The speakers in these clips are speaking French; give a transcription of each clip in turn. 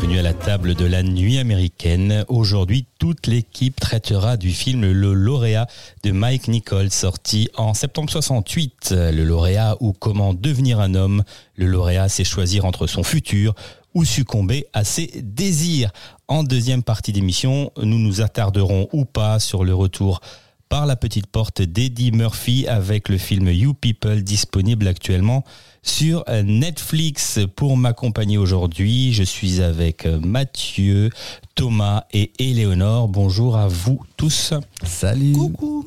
Bienvenue à la table de la nuit américaine. Aujourd'hui, toute l'équipe traitera du film Le lauréat de Mike Nichols sorti en septembre 68. Le lauréat ou comment devenir un homme. Le lauréat, c'est choisir entre son futur ou succomber à ses désirs. En deuxième partie d'émission, nous nous attarderons ou pas sur le retour par la petite porte d'Eddie Murphy avec le film You People disponible actuellement sur Netflix. Pour m'accompagner aujourd'hui, je suis avec Mathieu, Thomas et Éléonore. Bonjour à vous tous. Salut. Coucou.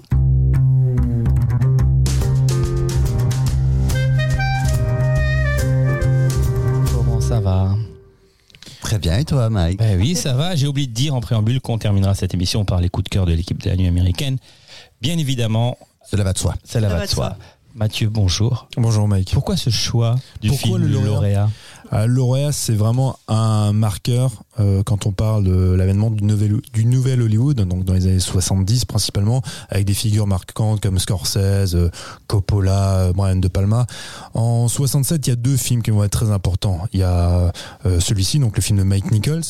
Comment ça va? Très bien, et toi, Mike? Ben oui, ça va. J'ai oublié de dire en préambule qu'on terminera cette émission par les coups de cœur de l'équipe de la nuit américaine. Bien évidemment, Cela va de soi. ça la va de soi. Mathieu, bonjour. Bonjour Mike. Pourquoi ce choix du Pourquoi film le lauréat lauréat Euh, Lauréat, c'est vraiment un marqueur euh, quand on parle de l'avènement du nouvel, du nouvel Hollywood, donc dans les années 70 principalement, avec des figures marquantes comme Scorsese, euh, Coppola, euh, Brian De Palma. En 67, il y a deux films qui vont être très importants. Il y a celui-ci, donc le film de Mike Nichols,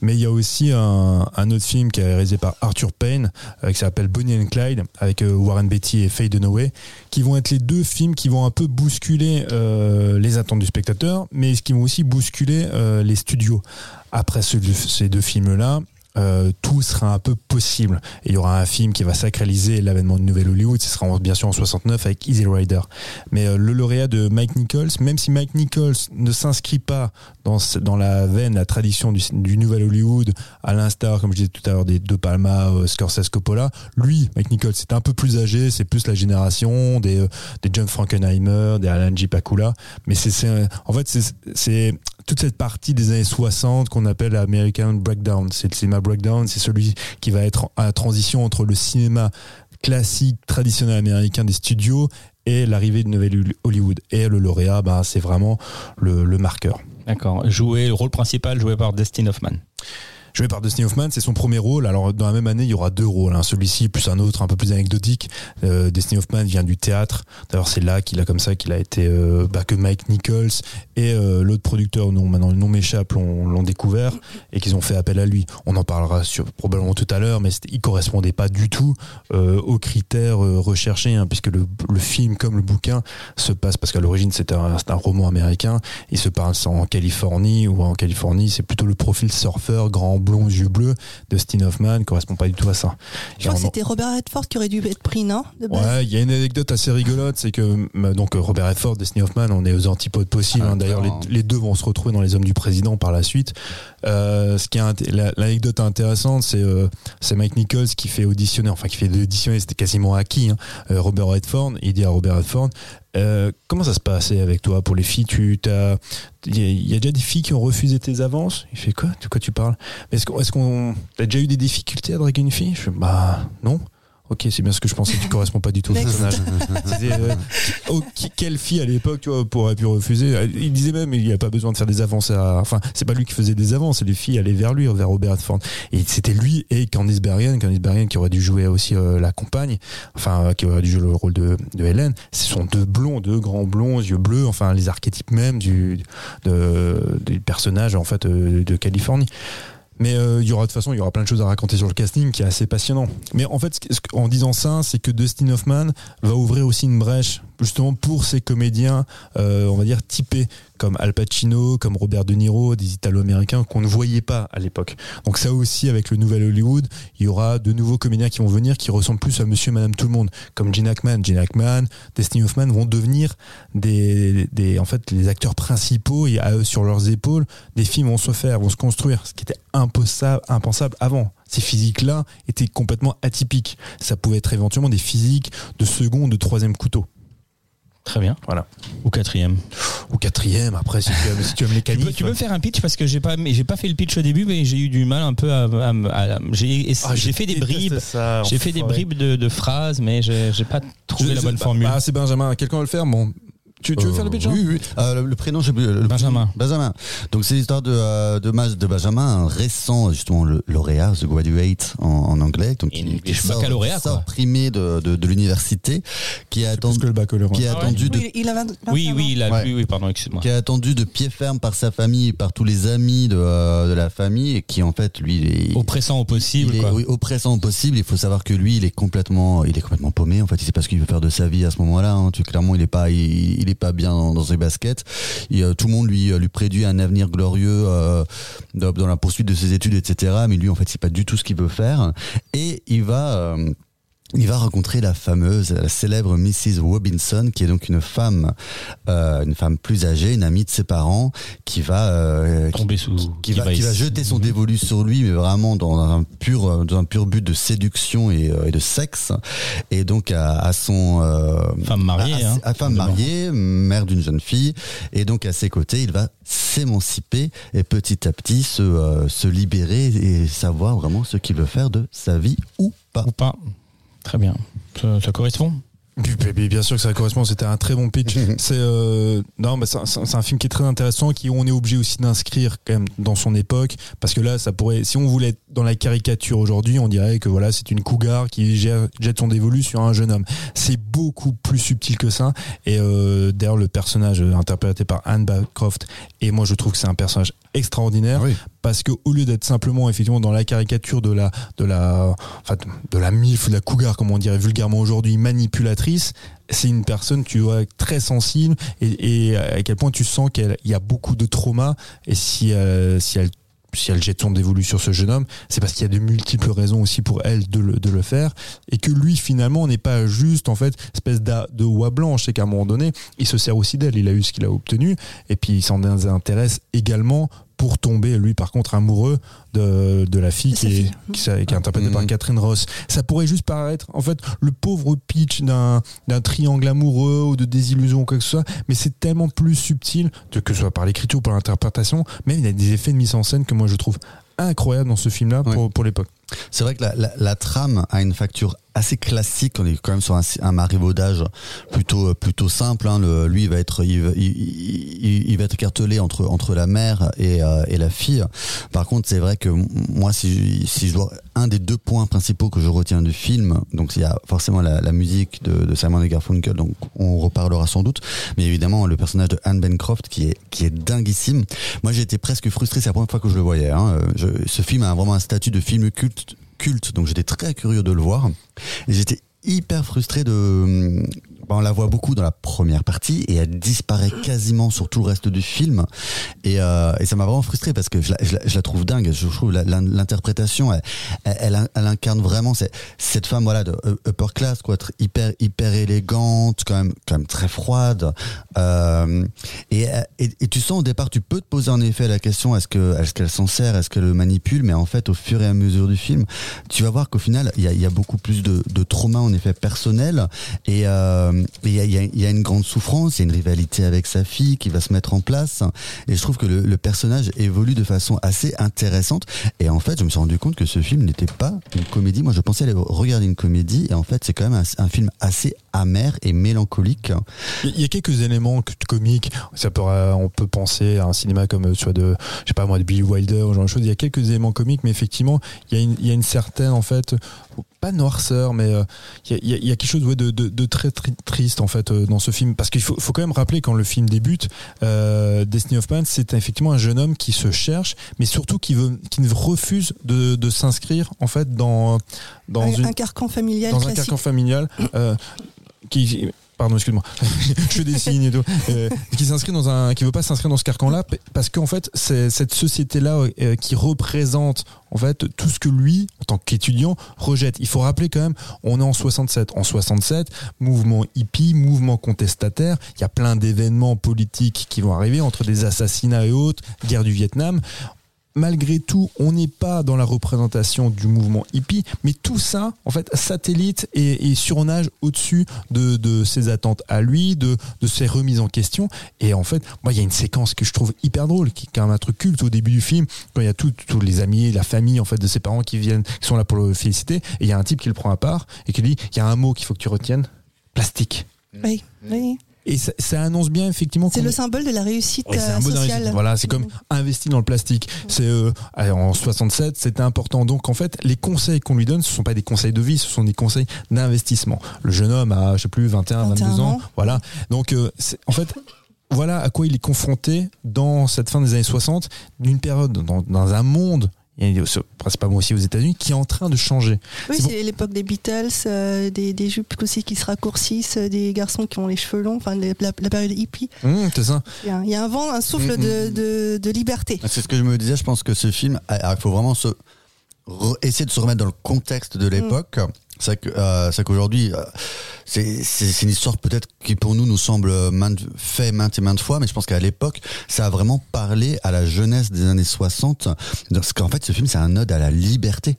mais il y a aussi un, autre film qui est réalisé par Arthur Payne, euh, qui s'appelle Bonnie and Clyde, avec Warren Beatty et Faye Dunaway, qui vont être les deux films qui vont un peu bousculer les attentes du spectateur, mais qui vont aussi bousculer les studios. Après ce- ces deux films-là, euh, tout sera un peu possible. Il y aura un film qui va sacraliser l'avènement du nouvel Hollywood, ce sera en- bien sûr en 69 avec Easy Rider. Mais euh, le lauréat de Mike Nichols, même si Mike Nichols ne s'inscrit pas dans, dans la veine, la tradition du, du nouvel Hollywood, à l'instar, comme je disais tout à l'heure, des De Palma, euh, Scorsese, Coppola, lui, Mike Nichols, c'est un peu plus âgé, c'est plus la génération des, euh, des John Frankenheimer, des Alan J. Pakula. Mais c'est, en fait, c'est toute cette partie des années 60 qu'on appelle American Breakdown. C'est le cinéma breakdown, c'est celui qui va être à la transition entre le cinéma classique, traditionnel américain des studios et l'arrivée du nouvel Hollywood. Et le lauréat, bah, c'est vraiment le, le marqueur. D'accord. Joué, le rôle principal joué par Dustin Hoffman. Joué par Dustin Hoffman, c'est son premier rôle. Alors dans la même année, il y aura deux rôles. hein. Celui-ci plus un autre un peu plus anecdotique. Euh, Dustin Hoffman vient du théâtre. D'ailleurs, c'est là qu'il a comme ça qu'il a été euh, bah, que Mike Nichols et euh, l'autre producteur, non maintenant le nom m'échappe, l'ont découvert et qu'ils ont fait appel à lui. On en parlera sur, probablement tout à l'heure, mais il correspondait pas du tout euh, aux critères recherchés, hein, puisque le, le film comme le bouquin se passe parce qu'à l'origine c'était un, un roman américain. Il se passe en Californie ou en Californie, c'est plutôt le profil surfeur, grand blond, yeux bleus de Dustin Hoffman correspond pas du tout à ça. Je crois que c'était Robert Redford qui aurait dû être pris, non de Ouais, il y a une anecdote assez rigolote, c'est que donc Robert Redford, Dustin Hoffman, on est aux antipodes possibles. Ah, hein. D'ailleurs, les, deux vont se retrouver dans les hommes du président par la suite. Euh, ce qui est int- la- l'anecdote intéressante, c'est euh, c'est Mike Nichols qui fait auditionner, enfin qui fait auditionner, c'était quasiment acquis. hein, euh, Robert Redford, il dit à Robert Redford. Euh, comment ça se passait avec toi pour les filles Tu t'as, il y, y a déjà des filles qui ont refusé tes avances? Il fait quoi? De quoi tu parles? Est-ce qu'on, est-ce qu'on, t'as déjà eu des difficultés à draguer une fille? Je fais bah non. Ok, c'est bien ce que je pensais. Tu corresponds pas du tout au personnage. Euh, oh, qui- quelle fille à l'époque, tu vois, pourrait pu refuser? Il disait même, il n'y a pas besoin de faire des avances. À, enfin, c'est pas lui qui faisait des avances, les filles allaient vers lui, vers Robert Redford. Et c'était lui et Candice Bergen, Candice Bergen qui aurait dû jouer aussi euh, la compagne, enfin, euh, qui aurait dû jouer le rôle de, de Hélène. Ce sont deux blonds, deux grands blonds, yeux bleus, enfin, les archétypes même du, de, des personnages, en fait, euh, de Californie. Mais euh, il y aura de toute façon, il y aura plein de choses à raconter sur le casting qui est assez passionnant. Mais en fait, en disant ça, c'est que Dustin Hoffman va ouvrir aussi une brèche justement pour ces comédiens, euh, on va dire typés comme Al Pacino, comme Robert De Niro, des Italo-Américains qu'on ne voyait pas à l'époque. Donc ça aussi, avec le nouvel Hollywood, il y aura de nouveaux comédiens qui vont venir qui ressemblent plus à Monsieur, Madame, Tout le Monde, comme Gene Hackman. Gene Hackman, Destiny Hoffman vont devenir des, des, en fait, les acteurs principaux et à eux sur leurs épaules, des films vont se faire, vont se construire, ce qui était impensable, impensable avant. Ces physiques-là étaient complètement atypiques. Ça pouvait être éventuellement des physiques de second, de troisième couteau. Très bien. Voilà. Ou quatrième. Ou quatrième, après, si tu aimes, si tu aimes les Tu peux, qualifs. tu peux faire un pitch parce que j'ai pas, mais j'ai pas fait le pitch au début, mais j'ai eu du mal un peu à, à- à- j'ai, Ah, j'ai fait des bribes. ça, J'ai fait des bribes de, de phrases, mais j'ai j'ai pas trouvé Je- la je- bonne bah, formule. bah, c'est Benjamin. Quelqu'un va le faire? Bon. Tu, tu veux Euh, faire le pitch hein Oui, oui. Euh, le, le prénom, j'ai le- Benjamin. Benjamin. Donc c'est l'histoire de, euh, de, Benjamin, un récent justement le lauréat, the graduate en, en anglais, donc qui, qui sort, sort quoi. primé de, de, de l'université, qui a attendu, que le baccalauréat. qui a Ah ouais. attendu de Oui, il a 20 oui, 21 oui, ans. il a, Ouais. oui, oui, pardon, excuse-moi. qui est attendu de pied ferme par sa famille et par tous les amis de, euh, de la famille et qui en fait lui il est, Oppressant au possible, il est quoi. oui, oppressant au possible. Il faut savoir que lui, il est complètement, il est complètement paumé. En fait, il sait pas ce qu'il veut faire de sa vie à ce moment-là. Hein. Tu clairement, il est pas, il, il pas bien dans, ses baskets. Et, euh, tout le monde lui lui prédit un avenir glorieux euh, dans, la poursuite de ses études, etc. Mais lui, en fait, c'est pas du tout ce qu'il veut faire. Et il va euh, il va rencontrer la fameuse, la célèbre Mrs. Robinson, qui est donc une femme, euh, une femme plus âgée, une amie de ses parents, qui va, euh, Tomber sous. qui, va, qui va jeter son dévolu sur lui, mais vraiment dans un pur, dans un pur but de séduction et, euh, et de sexe. Et donc à, à son euh, Femme mariée, à, à- hein, femme mariée, mère d'une jeune fille, et donc à ses côtés, il va s'émanciper et petit à petit se, euh, se libérer et savoir vraiment ce qu'il veut faire de sa vie ou pas. Ou pas. Très bien. Ça, ça correspond Bien sûr que ça correspond, c'était un très bon pitch. c'est euh, non, bah, c'est un- c'est un film qui est très intéressant, qui on est obligé aussi d'inscrire quand même dans son époque, parce que là, ça pourrait, si on voulait être dans la caricature aujourd'hui, on dirait que voilà, c'est une cougar qui gère- jette son dévolu sur un jeune homme. C'est beaucoup plus subtil que ça. Et euh, d'ailleurs, le personnage interprété par Anne Bancroft, et moi, je trouve que c'est un personnage extraordinaire Oui. Parce que au lieu d'être simplement effectivement dans la caricature de la de la enfin de la milf de la cougar comme on dirait vulgairement aujourd'hui manipulatrice c'est une personne tu vois très sensible et, et à quel point tu sens qu'il y a beaucoup de trauma et si euh, si elle si elle jette son dévolu sur ce jeune homme, c'est parce qu'il y a de multiples raisons aussi pour elle de le, de le faire, et que lui finalement n'est pas juste en fait espèce de oie blanche, c'est qu'à un moment donné, il se sert aussi d'elle, il a eu ce qu'il a obtenu, et puis il s'en intéresse également pour tomber lui par contre amoureux de, de la fille qui est, fille. qui, est- qui est interprétée par Mhm. Catherine Ross. Ça pourrait juste paraître en fait le pauvre pitch d'un d'un triangle amoureux ou de désillusion ou quoi que ce soit, mais c'est tellement plus subtil, de- que ce soit par l'écriture ou par l'interprétation, même il y a des effets de mise en scène que moi je trouve incroyables dans ce film-là pour, pour l'époque. C'est vrai que la, la, la trame a une facture assez classique. On est quand même sur un, un marivaudage plutôt plutôt simple. Hein. Le, lui, il va être il, va- être cartelé entre entre la mère et, euh, et la fille. Par contre, c'est vrai que moi, si si je dois un des deux points principaux que je retiens du film, donc il y a forcément la, la musique de, de Simon et Garfunkel, donc on reparlera sans doute, mais évidemment le personnage de Anne Bancroft qui est qui est dinguissime. Moi, j'ai été presque frustré. C'est la première fois que je le voyais. Hein. Je- ce film a vraiment un statut de film culte culte, donc j'étais très curieux de le voir. J'étais hyper frustré de. Bah, on la voit beaucoup dans la première partie et elle disparaît quasiment sur tout le reste du film. Et, euh, et ça m'a vraiment frustré parce que je la, trouve dingue. Je trouve l'interprétation, elle, elle, incarne vraiment cette, femme voilà de u- upper class, quoi, être hyper hyper élégante, quand même quand même très froide. Euh, et, et, tu sens au départ, tu peux te poser en effet la question est-ce que est-ce qu'elle s'en sert, est-ce qu'elle le manipule, mais en fait au fur et à mesure du film, tu vas voir qu'au final il y a, beaucoup plus de, de trauma en effet personnel euh, et il y, a, il y a- une grande souffrance, il y a une rivalité avec sa fille qui va se mettre en place. Et je trouve que le, le personnage évolue de façon assez intéressante. Et en fait je me suis rendu compte que ce film n'était pas une comédie. Moi je pensais aller regarder une comédie. Et en fait c'est quand même un, un film assez amer et mélancolique. Il y a quelques éléments que- comiques. Ça peut, on peut penser à un cinéma comme euh, soit de, je sais pas moi, de Billy Wilder, ou genre de choses. Il y a quelques éléments comiques, mais effectivement, il y a une, il y a une certaine en fait, pas noirceur, mais euh, il y, a, il y quelque chose ouais, de, de, de très tri- triste en fait euh, dans ce film, parce qu'il faut, faut quand même rappeler quand le film débute, euh, Destiny of Man, c'est effectivement un jeune homme qui se cherche, mais surtout qui veut, qui ne refuse de, de s'inscrire en fait dans dans un, une un carcan familial dans un carcan familial euh, qui pardon, excuse-moi, je dessine et tout, euh, qui s'inscrit dans un, qui veut pas s'inscrire dans ce carcan-là, parce qu'en fait, c'est cette société-là euh, qui représente en fait tout ce que lui, en tant qu'étudiant, rejette. Il faut rappeler quand même, on est en 67. En 67, mouvement hippie, mouvement contestataire, il y a plein d'événements politiques qui vont arriver entre des assassinats et autres, guerre du Vietnam malgré tout, on n'est pas dans la représentation du mouvement hippie, mais tout ça, en fait, satellite et, surnage au-dessus de, ses attentes à lui, de, ses remises en question. Et en fait, moi, il y a une séquence que je trouve hyper drôle, qui est quand même un truc culte au début du film, quand il y a tous tous les amis, la famille, en fait, de ses parents qui viennent, qui sont là pour le féliciter, et il y a un type qui le prend à part et qui dit, il y a un mot qu'il faut que tu retiennes, plastique. Oui, oui. Et ça, ça annonce bien, effectivement, C'est le symbole de la réussite euh, sociale. d'investissement. Voilà, c'est comme investi dans le plastique. C'est euh, en 67, c'était important. Donc en fait, les conseils qu'on lui donne, ce sont pas des conseils de vie, ce sont des conseils d'investissement. Le jeune homme a, je sais plus, 21, 22 21 ans. ans. Voilà. Donc euh, en fait. Voilà à quoi il est confronté dans cette fin des années 60, d'une période, dans, dans un monde, et principalement aussi aux États-Unis, qui est en train de changer. Oui, C'est l'époque des Beatles, euh, des, des jupes aussi qui se raccourcissent, euh, des garçons qui ont les cheveux longs, enfin la, la période hippie. Hum, c'est ça. Il y, a, il y a un vent, un souffle Mm, de, de, de liberté. C'est ce que je me disais, je pense que ce film, ah, il faut vraiment se essayer de se remettre dans le contexte de l'époque. C'est qu'aujourd'hui, euh, c'est c'est- c'est une histoire peut-être qui pour nous nous semble maintes, fait maintes et maintes fois, mais je pense qu'à l'époque, ça a vraiment parlé à la jeunesse des années 60. Parce qu'en fait, ce film, c'est un ode à la liberté.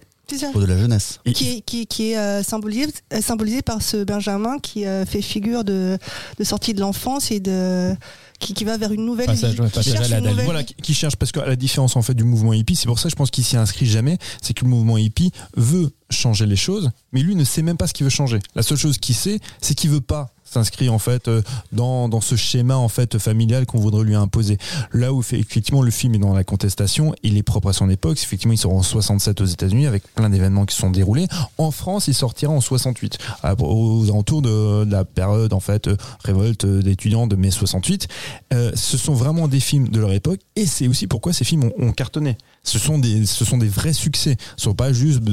Pour de la jeunesse. Et- Qui est, qui, qui est euh, symbolisé, euh, symbolisé par ce Benjamin qui euh, fait figure de, de sortie de l'enfance et de qui, qui va vers une nouvelle Passage- vie. ouais, qui passage cherche à la une dalle. nouvelle Voilà, qui, qui cherche parce qu'à la différence en fait du mouvement hippie, c'est pour ça que je pense qu'il s'y inscrit jamais, c'est que le mouvement hippie veut changer les choses, mais lui ne sait même pas ce qu'il veut changer. La seule chose qu'il sait, c'est qu'il veut pas s'inscrire en fait euh, dans, ce schéma en fait familial qu'on voudrait lui imposer. Là où effectivement le film est dans la contestation, il est propre à son époque. Effectivement, il sort en 67 aux États-Unis avec plein d'événements qui sont déroulés. En France, il sortira en 68, à- aux alentours de, la période en fait euh, révolte euh, d'étudiants de mai 68. Euh, ce sont vraiment des films de leur époque et c'est aussi pourquoi ces films ont, cartonné. Ce sont des, vrais succès. Ce sont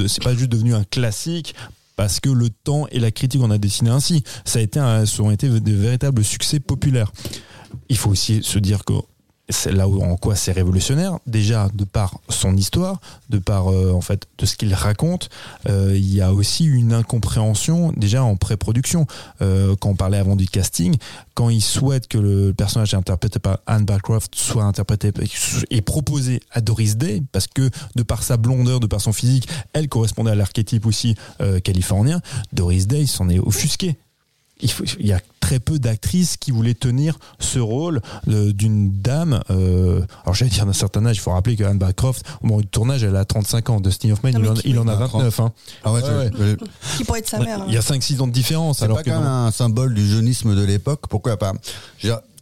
c'est pas juste devenu un classique parce que le temps et la critique en a dessiné ainsi. Ça a ont été de véritables succès populaires. Il faut aussi se dire que là où, en quoi c'est révolutionnaire. Déjà, de par son histoire, de par euh, en fait de ce qu'il raconte, euh, il y a aussi une incompréhension déjà en pré-production. Euh, quand on parlait avant du casting, quand il souhaite que le personnage interprété par Anne Bancroft soit interprété et proposé à Doris Day, parce que de par sa blondeur, de par son physique, elle correspondait à l'archétype aussi euh, californien. Doris Day s'en est offusqué. Il, faut- il y a très peu d'actrices qui voulaient tenir ce rôle euh, d'une dame. euh, alors j'allais dire d'un certain âge. Il faut rappeler que Anne Bancroft, au moment du tournage, elle a 35 ans. Dustin Hoffman, Non, il, mais en, qui- il en a oui. 29. hein. Ah ouais, Ouais, je- je- Qui pourrait être sa mère. Il y a hein. 5-6 ans de différence. C'est alors pas que quand même un symbole du jeunisme de l'époque. Pourquoi pas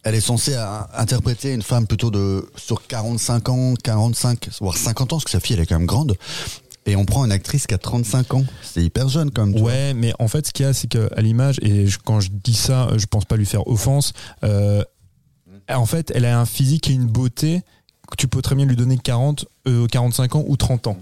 Elle est censée interpréter une femme plutôt de sur 45 ans, 45, voire 50 ans, parce que sa fille elle est quand même grande. Et on prend une actrice qui a 35 ans. C'est hyper jeune quand même. vois. Ouais, mais en fait, ce qu'il y a, c'est qu'à l'image, et je- quand je dis ça, je pense pas lui faire offense, euh, en fait, elle a un physique et une beauté que tu peux très bien lui donner 40, euh, 45 ans ou 30 ans.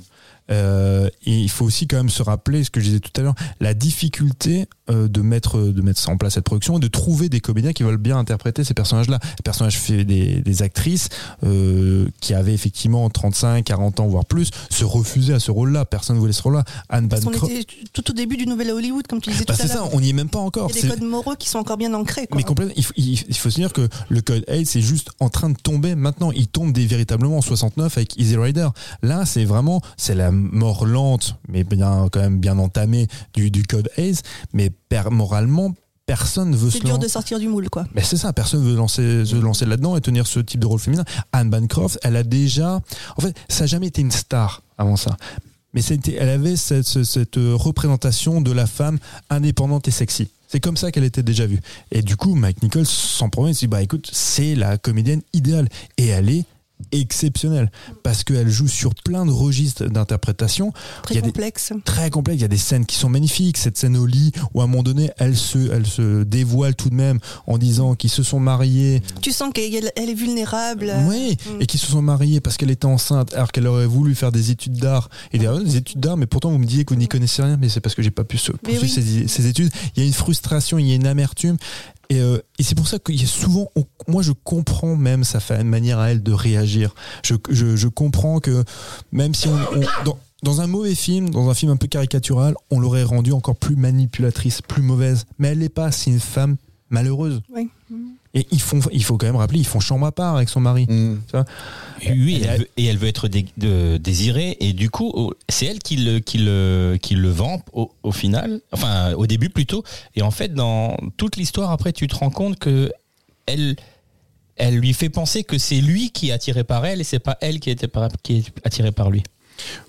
Euh, et il faut aussi quand même se rappeler ce que je disais tout à l'heure, la difficulté euh, de mettre de mettre en place cette production et de trouver des comédiens qui veulent bien interpréter ces personnages-là. Les personnages des, des actrices euh, qui avaient effectivement 35, 40 ans voire plus se refusaient à ce rôle-là. Personne ne voulait ce rôle-là. Anne Parce était tout au début du nouvel Hollywood, comme tu disais Bah, tout à c'est ça, l'heure. on n'y est même pas encore. Il y a des codes moraux qui sont encore bien ancrés. Quoi. mais complètement, il, faut- il- il faut se dire que le code 8 c'est juste en train de tomber maintenant. Il tombe des, véritablement en 69 avec Easy Rider. Là, c'est vraiment, c'est la mort lente, mais bien, quand même bien entamée du, du code 8. Mais per- moralement, personne ne veut C'est se dur lan- de sortir du moule, quoi. mais c'est ça, personne veut lancer, se lancer là-dedans et tenir ce type de rôle féminin. Anne Bancroft, elle a déjà, en fait, ça n'a jamais été une star avant ça. Mais c'était, elle avait cette, ce- cette représentation de la femme indépendante et sexy. C'est comme ça qu'elle était déjà vue. Et du coup, Mike Nichols, sans problème, il se dit, bah écoute, c'est la comédienne idéale. Et elle est exceptionnelle. Parce qu'elle joue sur plein de registres d'interprétation. Très a des- complexe. très complexe. Il y a des scènes qui sont magnifiques. Cette scène au lit où à un moment donné, elle se, elle se dévoile tout de même en disant qu'ils se sont mariés. Tu sens qu'elle elle est vulnérable. Oui, Mm. et qu'ils se sont mariés parce qu'elle était enceinte alors qu'elle aurait voulu faire des études d'art. Et des, des études d'art, mais pourtant vous me disiez que vous n'y connaissez rien, mais c'est parce que j'ai pas pu poursuivre oui. ces, ces études. Il y a une frustration, il y a une amertume. Et, euh, et c'est pour ça qu'il y a souvent, moi je comprends même sa manière à elle de réagir. Je, comprends que même si on, dans, dans un mauvais film, dans un film un peu caricatural, on l'aurait rendue encore plus manipulatrice, plus mauvaise. Mais elle l'est pas, c'est une femme malheureuse. Oui. Et ils font, il faut quand même rappeler, ils font chambre à part avec son mari. Mm. Oui, Et elle veut- et elle veut être dé- de- désirée, et du coup, c'est elle qui le, qui le, qui le vend au, au final, enfin au début plutôt. Et en fait, dans toute l'histoire, après, tu te rends compte que elle, elle lui fait penser que c'est lui qui est attiré par elle, et c'est pas elle qui, était par- qui est attirée par lui.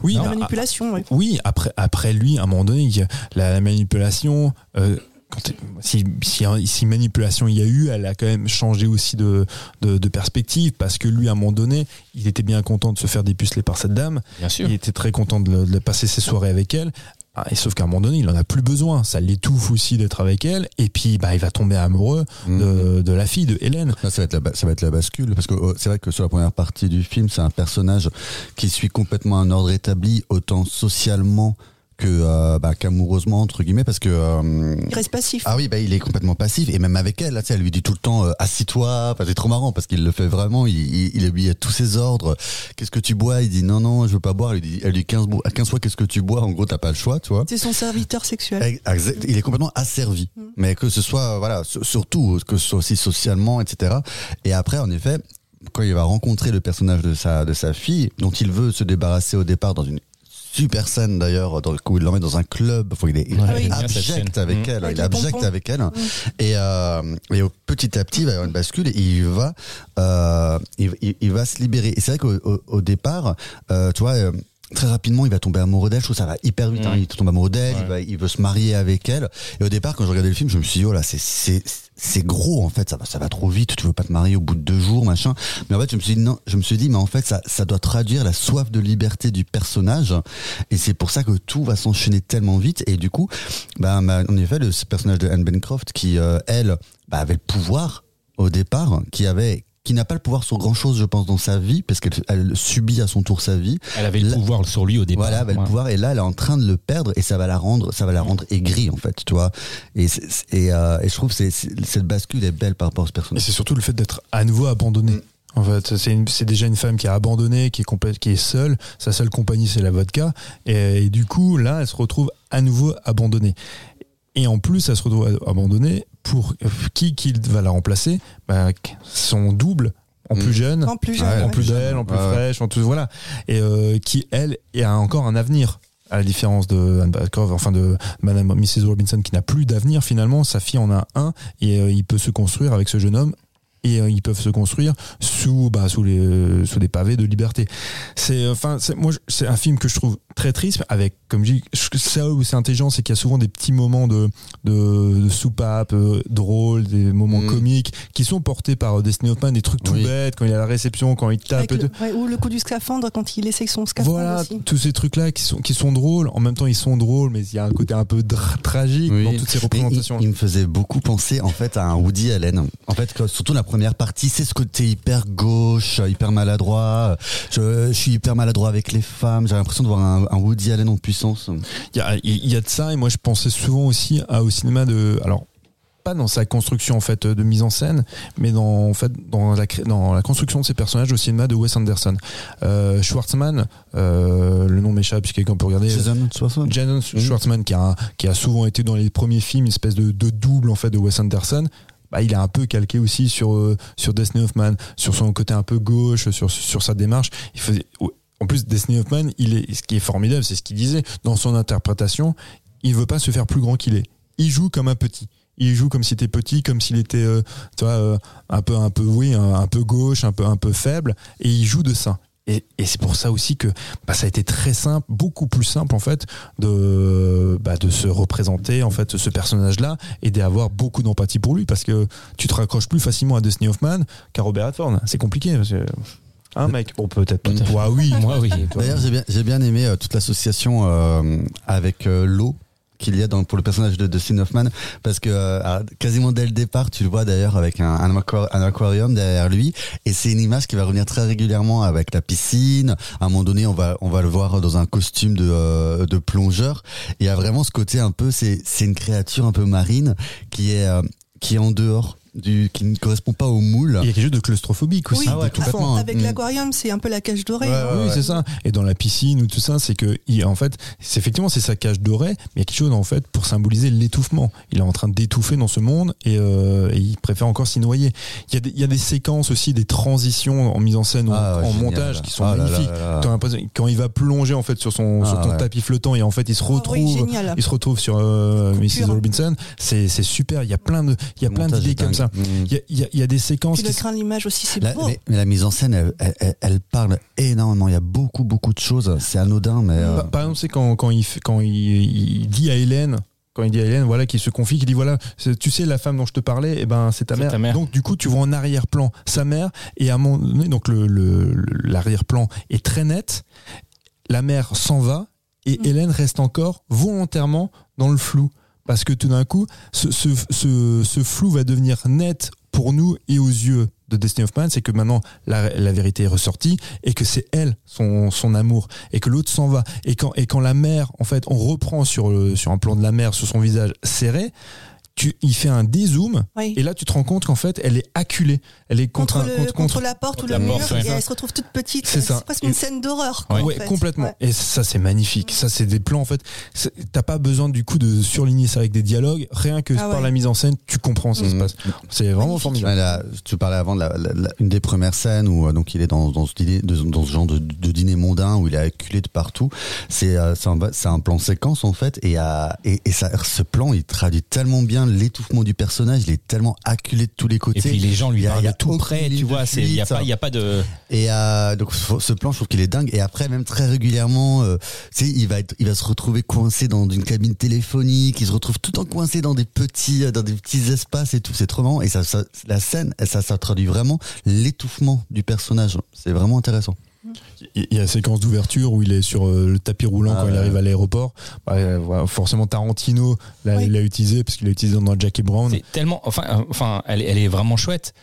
Oui, La mais- manipulation, oui. Oui, après, après lui, à un moment donné, la manipulation, euh, quand, si, si, si manipulation il y a eu, elle a quand même changé aussi de, de, de perspective parce que lui, à un moment donné, il était bien content de se faire dépuceler par cette dame. Bien sûr. Il était très content de, de passer ses soirées avec elle. Ah, et sauf qu'à un moment donné, il en a plus besoin. Ça l'étouffe aussi d'être avec elle. Et puis, bah, il va tomber amoureux de, de la fille de Hélène. Là, ça va être la, ba- ça va être la bascule parce que oh, c'est vrai que sur la première partie du film, c'est un personnage qui suit complètement un ordre établi, autant socialement que euh, bah, qu'amoureusement entre guillemets, parce que euh, Il reste passif. ah oui, bah il est complètement passif et même avec elle, là, elle lui dit tout le temps euh, assis-toi. Enfin, c'est trop marrant parce qu'il le fait vraiment. Il, il, il à tous ses ordres. Qu'est-ce que tu bois? Il dit non non, je veux pas boire. Elle lui dit, elle lui dit 15, bo- 15 fois qu'est-ce que tu bois? En gros, t'as pas le choix, tu vois. C'est son serviteur sexuel. Il est complètement asservi. Mm. Mais que ce soit, voilà, su- surtout, que ce soit aussi socialement, etc. Et après, en effet, quand il va rencontrer le personnage de sa, de sa fille, dont il veut se débarrasser au départ dans une super scène d'ailleurs, dans le coup, il l'emmène dans un club, faut il est Ouais, abject avec elle, Avec il est abject pompons. avec elle. Et, euh, et au- petit à petit, il va y avoir une bascule et il va, euh, il, il- il va se libérer. Et c'est vrai qu'au au, au départ, euh, tu vois, euh, très rapidement, il va tomber amoureux d'elle. Je trouve que ça va hyper vite. Hein. Il tombe amoureux d'elle, Ouais. il, va, il veut se marier avec elle. Et au départ, quand je regardais le film, je me suis dit, oh là, c'est, c'est, c'est gros, en fait, ça va, ça va trop vite. Tu veux pas te marier au bout de deux jours, machin. Mais en fait, je me suis dit, non, je me suis dit, mais en fait, ça, ça doit traduire la soif de liberté du personnage. Et c'est pour ça que tout va s'enchaîner tellement vite. Et du coup, bah, bah, en effet, le ce personnage de Anne Bancroft, qui, euh, elle, bah, avait le pouvoir au départ, qui avait, qui n'a pas le pouvoir sur grand chose, je pense, dans sa vie, parce qu'elle elle subit à son tour sa vie. Elle avait le Là- pouvoir sur lui au départ. Voilà, elle avait le pouvoir et là elle est en train de le perdre et ça va la rendre, ça va la rendre aigrie en fait, tu vois. Et et, euh, et je trouve que cette bascule est belle par rapport à ce Et personnage. c'est surtout le fait d'être à nouveau abandonnée. En fait, c'est déjà une femme qui est abandonnée, qui est complète, qui est seule. Sa seule compagnie, c'est la vodka. Et, et du coup, là, elle se retrouve à nouveau abandonnée. Et en plus, elle se retrouve a- abandonnée pour qui qui va la remplacer? Bah, Son double, en Mm. plus jeune, En plus jeune. Ouais, en plus belle, en plus ouais. fraîche, en tout voilà. Et euh, qui elle a encore un avenir. À la différence de Anne Bancroft, enfin de Madame Mrs Robinson qui n'a plus d'avenir finalement, sa fille en a un et euh, il peut se construire avec ce jeune homme et euh, ils peuvent se construire sous bah, sous les euh, sous des pavés de liberté. C'est enfin c'est moi c'est un film que je trouve très triste avec comme je dis ça où c'est intelligent c'est qu'il y a souvent des petits moments de de, de soupape euh, drôles, des moments Mm. comiques qui sont portés par euh, Destiny Hoffman, des trucs tout Oui. bêtes quand il est à la réception, quand il tape le- ouais, ou le coup du scaphandre quand il essaye son scaphandre Voilà, aussi. tous ces trucs-là qui sont, qui sont drôles. En même temps, ils sont drôles, mais il y a un côté un peu tragique Oui. dans toutes ces représentations. il, il me faisait beaucoup penser en fait à un Woody Allen. En fait, que- surtout la première partie, c'est ce côté hyper gauche, hyper maladroit. Je, je suis hyper maladroit avec les femmes. J'ai l'impression de voir un, un Woody Allen en puissance. Il y a, il y a de ça, et moi je pensais souvent aussi à, au cinéma de. Alors, pas dans sa construction en fait de mise en scène, mais dans en fait dans la dans la construction de ses personnages au cinéma de Wes Anderson. Euh, Schwartzman, euh, le nom m'échappe puisque quelqu'un peut regarder. Jason 60. Jason Mhm. Schwartzman qui a, qui a souvent été dans les premiers films une espèce de, de double en fait de Wes Anderson bah, il est un peu calqué aussi sur euh, sur Destiny Hoffman sur son côté un peu gauche sur sur sa démarche. Il faisait en plus Destiny Hoffman il est ce qui est formidable c'est ce qu'il disait dans son interprétation il veut pas se faire plus grand qu'il est. Il joue comme un petit. Il joue comme s'il était petit comme s'il était euh, euh, un peu un peu oui un peu gauche un peu un peu faible et il joue de ça et, et c'est pour ça aussi que bah, ça a été très simple, beaucoup plus simple en fait de bah, de se représenter en fait ce personnage-là et d'avoir beaucoup d'empathie pour lui parce que tu te raccroches plus facilement à Destiny Hoffman qu'à Robert Redford. C'est compliqué parce que hein mec, bon peut-être fait. toi oui, Moi, oui. D'ailleurs, j'ai bien, j'ai bien aimé euh, toute l'association euh, avec euh, l'eau qu'il y a dans, pour le personnage de Dustin Hoffman parce que euh, quasiment dès le départ tu le vois d'ailleurs avec un aquarium derrière lui et c'est une image qui va revenir très régulièrement avec la piscine. À un moment donné on va on va le voir dans un costume de, euh, de plongeur. Et il y a vraiment ce côté un peu c'est c'est une créature un peu marine qui est euh, qui est en dehors du, qui ne correspond pas au moule. Il y a quelque chose de claustrophobique aussi. Oui, Ah ouais, complètement. Avec Mm. l'aquarium, c'est un peu la cage dorée. Ouais, hein. ouais, oui, c'est ça. Et dans la piscine ou tout ça, c'est que, il- en fait, c'est effectivement, c'est sa cage dorée, mais il y a quelque chose, en fait, pour symboliser l'étouffement. Il est en train d'étouffer dans ce monde et, euh, et il préfère encore s'y noyer. Il y, a des, il y a des séquences aussi, des transitions en mise en scène ou Ah, en, ouais, en génial, montage qui sont Ah là là magnifiques. là là. Quand il va plonger, en fait, sur son, Ah, sur ton ouais. tapis flottant et en fait, il se Ah oui, retrouve. il se retrouve sur euh, Mrs. Robinson, c'est super. Il y a plein de, il y a Le plein d'idées comme ça. Dingue. Mm. Il y a, il y a- il y a des séquences Puis le de l'image aussi, c'est beau. mais, mais la mise en scène, elle, elle- elle- elle parle énormément. Il y a beaucoup, beaucoup de choses. C'est anodin, mais. euh, Par- Par exemple, c'est quand, quand, il, fait- quand il, il dit à Hélène, quand il dit à Hélène, voilà, qui se confie, qui dit voilà, tu sais, la femme dont je te parlais, eh ben, c'est ta, mère. ta mère. Donc, du coup, tu vois en arrière-plan sa mère, et à un moment donné, donc le, le- le- l'arrière-plan est très net, la mère s'en va, et Mm. Hélène reste encore volontairement dans le flou. Parce que tout d'un coup, ce, ce, ce, flou va devenir net pour nous et aux yeux de Destiny of Man, c'est que maintenant la, la vérité est ressortie et que c'est elle son, son amour et que l'autre s'en va. Et quand et quand la mère en fait on reprend sur le, sur un plan de la mère sur son visage serré tu, il fait un dézoom Oui. et là tu te rends compte qu'en fait elle est acculée elle est contre, contre, un- le- contre, contre la porte ou le la mur, porte, ouais. et elle se retrouve toute petite. C'est ça. presque une scène d'horreur. Ouais. en Ouais, fait. complètement. Ouais. Et ça, c'est magnifique. Ça, c'est des plans, en fait. c'est- T'as pas besoin, du coup, de surligner ça avec des dialogues. Rien que Ah par la mise en scène, tu comprends ce qui se Mhm. passe. C'est vraiment Magnifique. formidable. Ouais, là, tu parlais avant de la, la- la- une des premières scènes où euh, donc il est dans, dans, ce, dîner, de- dans ce genre de, de dîner mondain où il est acculé de partout. C'est euh, c'est un, c'est un plan séquence en fait et, euh, et, et ça, ce plan il traduit tellement bien l'étouffement du personnage. Il est tellement acculé de tous les côtés. Et puis les gens lui parlent de tout près, tu vois. Il n'y a pas, il y a pas de. Et euh, donc ce plan, je trouve qu'il est dingue. Et après, même très régulièrement, euh, tu sais, il va être, il va se retrouver coincé dans une cabine téléphonique. Il se retrouve tout le temps coincé dans des petits, euh, dans des petits espaces et tout. C'est trop marrant. Et ça, ça la scène, ça, ça traduit vraiment l'étouffement du personnage. C'est vraiment intéressant. Il y a la séquence d'ouverture où il est sur euh, le tapis roulant Ah quand il arrive à l'aéroport. Bah, forcément, Tarantino l'a Oui. utilisé parce qu'il l'a utilisé dans Jackie Brown. C'est tellement. Enfin, enfin, elle, est- elle est vraiment chouette,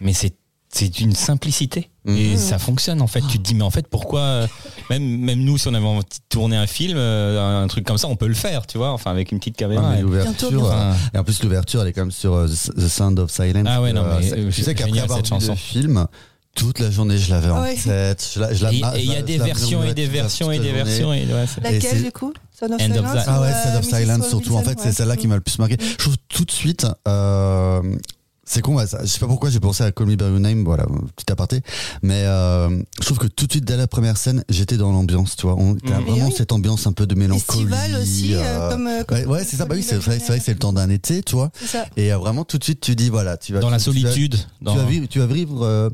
mais c'est c'est une simplicité et Mhm. ça fonctionne en fait. Tu te dis mais en fait pourquoi euh, même même nous si on avait envie de tourner un film, euh, un truc comme ça, on peut le faire, tu vois, enfin avec une petite Ah, caméra. Et- l'ouverture, Enfin, et en plus l'ouverture, elle est quand même sur The Sound of Silence. Ah ouais, non, mais, c'est- euh, tu sais qu'après avoir cette vu chanson. le film, toute la journée, je l'avais en Ah ouais. tête. Je la, je la, et il y a des versions et des versions et des versions et ouais, Laquelle du coup? End of Silence. Ah ou, ouais, euh, Sad of Mrs. Silence surtout. En fait, c'est celle-là qui m'a le plus marqué. Je trouve tout de suite. Euh, c'est con, ouais, ça- je sais pas pourquoi j'ai pensé à Call Me By Your Name, voilà, petit aparté. Mais euh, je trouve que tout de suite, dès la première scène, j'étais dans l'ambiance, tu vois. On t'as Mm. vraiment oui. cette ambiance un peu de mélancolie. Festival aussi, euh, euh, comme. euh, Ouais, comme- ouais, c'est ça. Bah oui, c'est vrai, c'est vrai que c'est le temps d'un été, tu vois. C'est ça. Et euh, vraiment, tout de suite, tu dis, voilà, tu vas. dans la tu- tu vas- solitude. dans- tu vas vivre, tu vas vivre euh,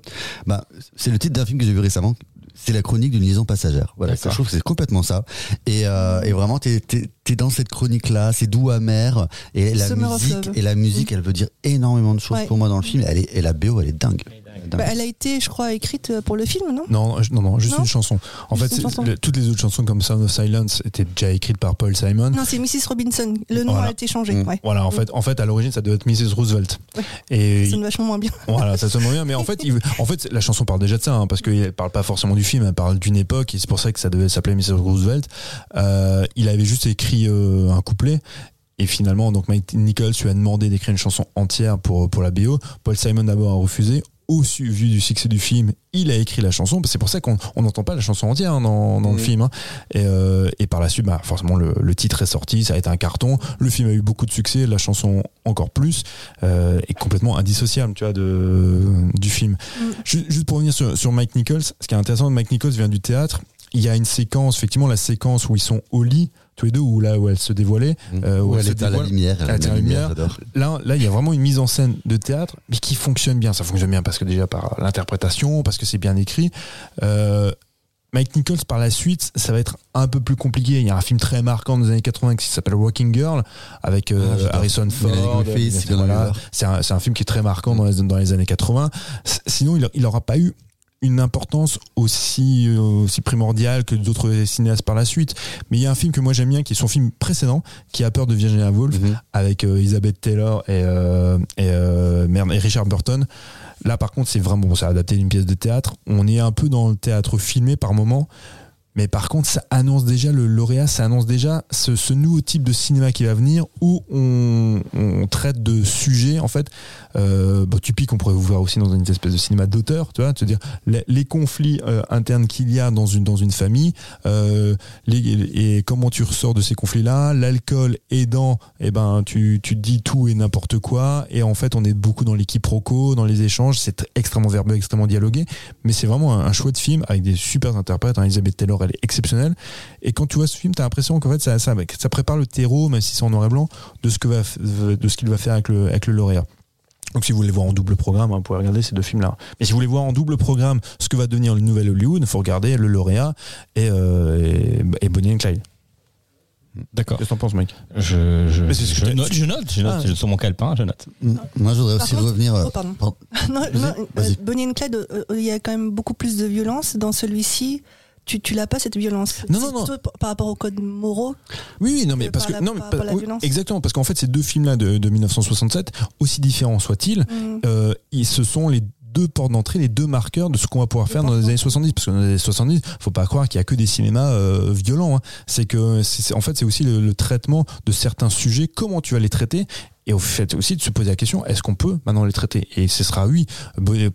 bah, c'est le titre d'un film que j'ai vu récemment. C'est la chronique d'une liaison passagère. Voilà, ça, je trouve que c'est complètement ça. Et, euh, et vraiment, t'es es, dans cette chronique-là, c'est doux, amer. Et la Summer musique, et la musique, elle veut dire énormément de choses Ouais. pour moi dans le film. Elle est, et la BO, elle est dingue. Bah, elle a été, je crois, écrite euh, pour le film, non? Non, non, non, juste Non une chanson. En Juste fait, chanson. le- toutes les autres chansons comme Sound of Silence étaient déjà écrites par Paul Simon. Non, c'est Mrs. Robinson. Le nom Voilà. a été changé. Mm. Ouais. Voilà, en fait, en fait, à l'origine, ça devait être Mrs. Roosevelt. Ouais. Et Ça sonne vachement moins bien. Voilà, ça sonne moins bien. Mais en fait, il- en fait, la chanson parle déjà de ça, hein, parce qu'elle parle pas forcément du film, elle parle d'une époque, et c'est pour ça que ça devait s'appeler Mrs. Roosevelt. Euh, il avait juste écrit euh, un couplet. Et finalement, donc Mike Nichols lui a demandé d'écrire une chanson entière pour, pour la BO. Paul Simon d'abord a refusé. Au vu du succès du film, il a écrit la chanson. C'est pour ça qu'on on n'entend pas la chanson entière hein, dans, dans le Mhm. film. hein. Et, euh, et par la suite, bah, forcément, le, le titre est sorti, ça a été un carton. Le film a eu beaucoup de succès, la chanson encore plus, euh, est complètement indissociable, tu vois, de, du film. Mm. Ju- Juste pour revenir sur, sur Mike Nichols, ce qui est intéressant, Mike Nichols vient du théâtre. Il y a une séquence, effectivement, la séquence où ils sont au lit, tous les deux, où là où elle se dévoilait. Euh, où Où elle elle se éteint la lumière. Elle la lumière. Là, là, il y a vraiment une mise en scène de théâtre, mais qui fonctionne bien. Ça fonctionne bien parce que déjà par l'interprétation, parce que c'est bien écrit. Euh, Mike Nichols, par la suite, ça va être un peu plus compliqué. Il y a un film très marquant des années 80 qui s'appelle Walking Girl avec euh, Ah. Harrison Ford. Sigourney voilà. C'est un, c'est un film qui est très marquant dans les, dans les années 80. S- Sinon, il n'aura pas eu une importance aussi, euh, aussi primordiale que d'autres cinéastes par la suite. Mais il y a un film que moi j'aime bien, qui est son film précédent, qui a peur de Virginia Woolf, Mhm. avec euh, Elizabeth Taylor et, euh, et, euh, merde, et Richard Burton. Là, par contre, c'est vraiment bon, c'est adapté d'une pièce de théâtre. On est un peu dans le théâtre filmé par moment, Mais par contre, ça annonce déjà le lauréat, ça annonce déjà ce, ce nouveau type de cinéma qui va venir où on, on traite de sujets en fait euh, bah, typiques. On pourrait vous voir aussi dans une espèce de cinéma d'auteur, tu vois, de se dire les, les conflits euh, internes qu'il y a dans une dans une famille, euh, les, et comment tu ressors de ces conflits-là. L'alcool aidant, eh ben tu tu dis tout et n'importe quoi. Et en fait, on est beaucoup dans les quiproquos, dans les échanges. C'est tr- extrêmement verbeux, extrêmement dialogué, mais c'est vraiment un, un chouette film avec des super interprètes. Hein. Elizabeth Taylor, elle est exceptionnelle. Et quand tu vois ce film, t'as l'impression qu'en fait, ça, ça, ça prépare le terreau, même si c'est en noir et blanc, de ce que va, de ce qu'il va faire avec le, avec le lauréat. Donc si vous voulez voir en double programme, hein, vous pouvez regarder ces deux films-là. Mais si vous voulez voir en double programme ce que va devenir le nouvel Hollywood, il faut regarder le lauréat et, euh, et, et Bonnie and Clyde. D'accord. Qu'est-ce que t'en penses, Mike Je, je, Mais c'est ce que je t'as- note, je note, je note, Ah. sur mon calepin, je note. Moi, je voudrais Par aussi contre- revenir. euh, Oh, pardon. pardon. Non, Vas-y, non, vas-y. euh, Bonnie and Clyde, euh, il y a quand même beaucoup plus de violence. Dans celui-ci, tu, tu l'as pas cette violence? Non, non, non. par- rapport aux codes moraux. Oui, oui, non, mais Euh, parce par que la- non, mais par- oui, exactement, parce qu'en fait, ces deux films-là de, de 1967, aussi différents soient-ils, Mm. euh, ils, ce sont les deux portes d'entrée, les deux marqueurs de ce qu'on va pouvoir faire dans les années 70. Parce que dans les années 70, faut pas croire qu'il y a que des cinémas euh, violents. hein. C'est que, c'est- en fait, c'est aussi le, le traitement de certains sujets, comment tu vas les traiter. Et au fait aussi de se poser la question, est-ce qu'on peut maintenant les traiter? Et ce sera oui.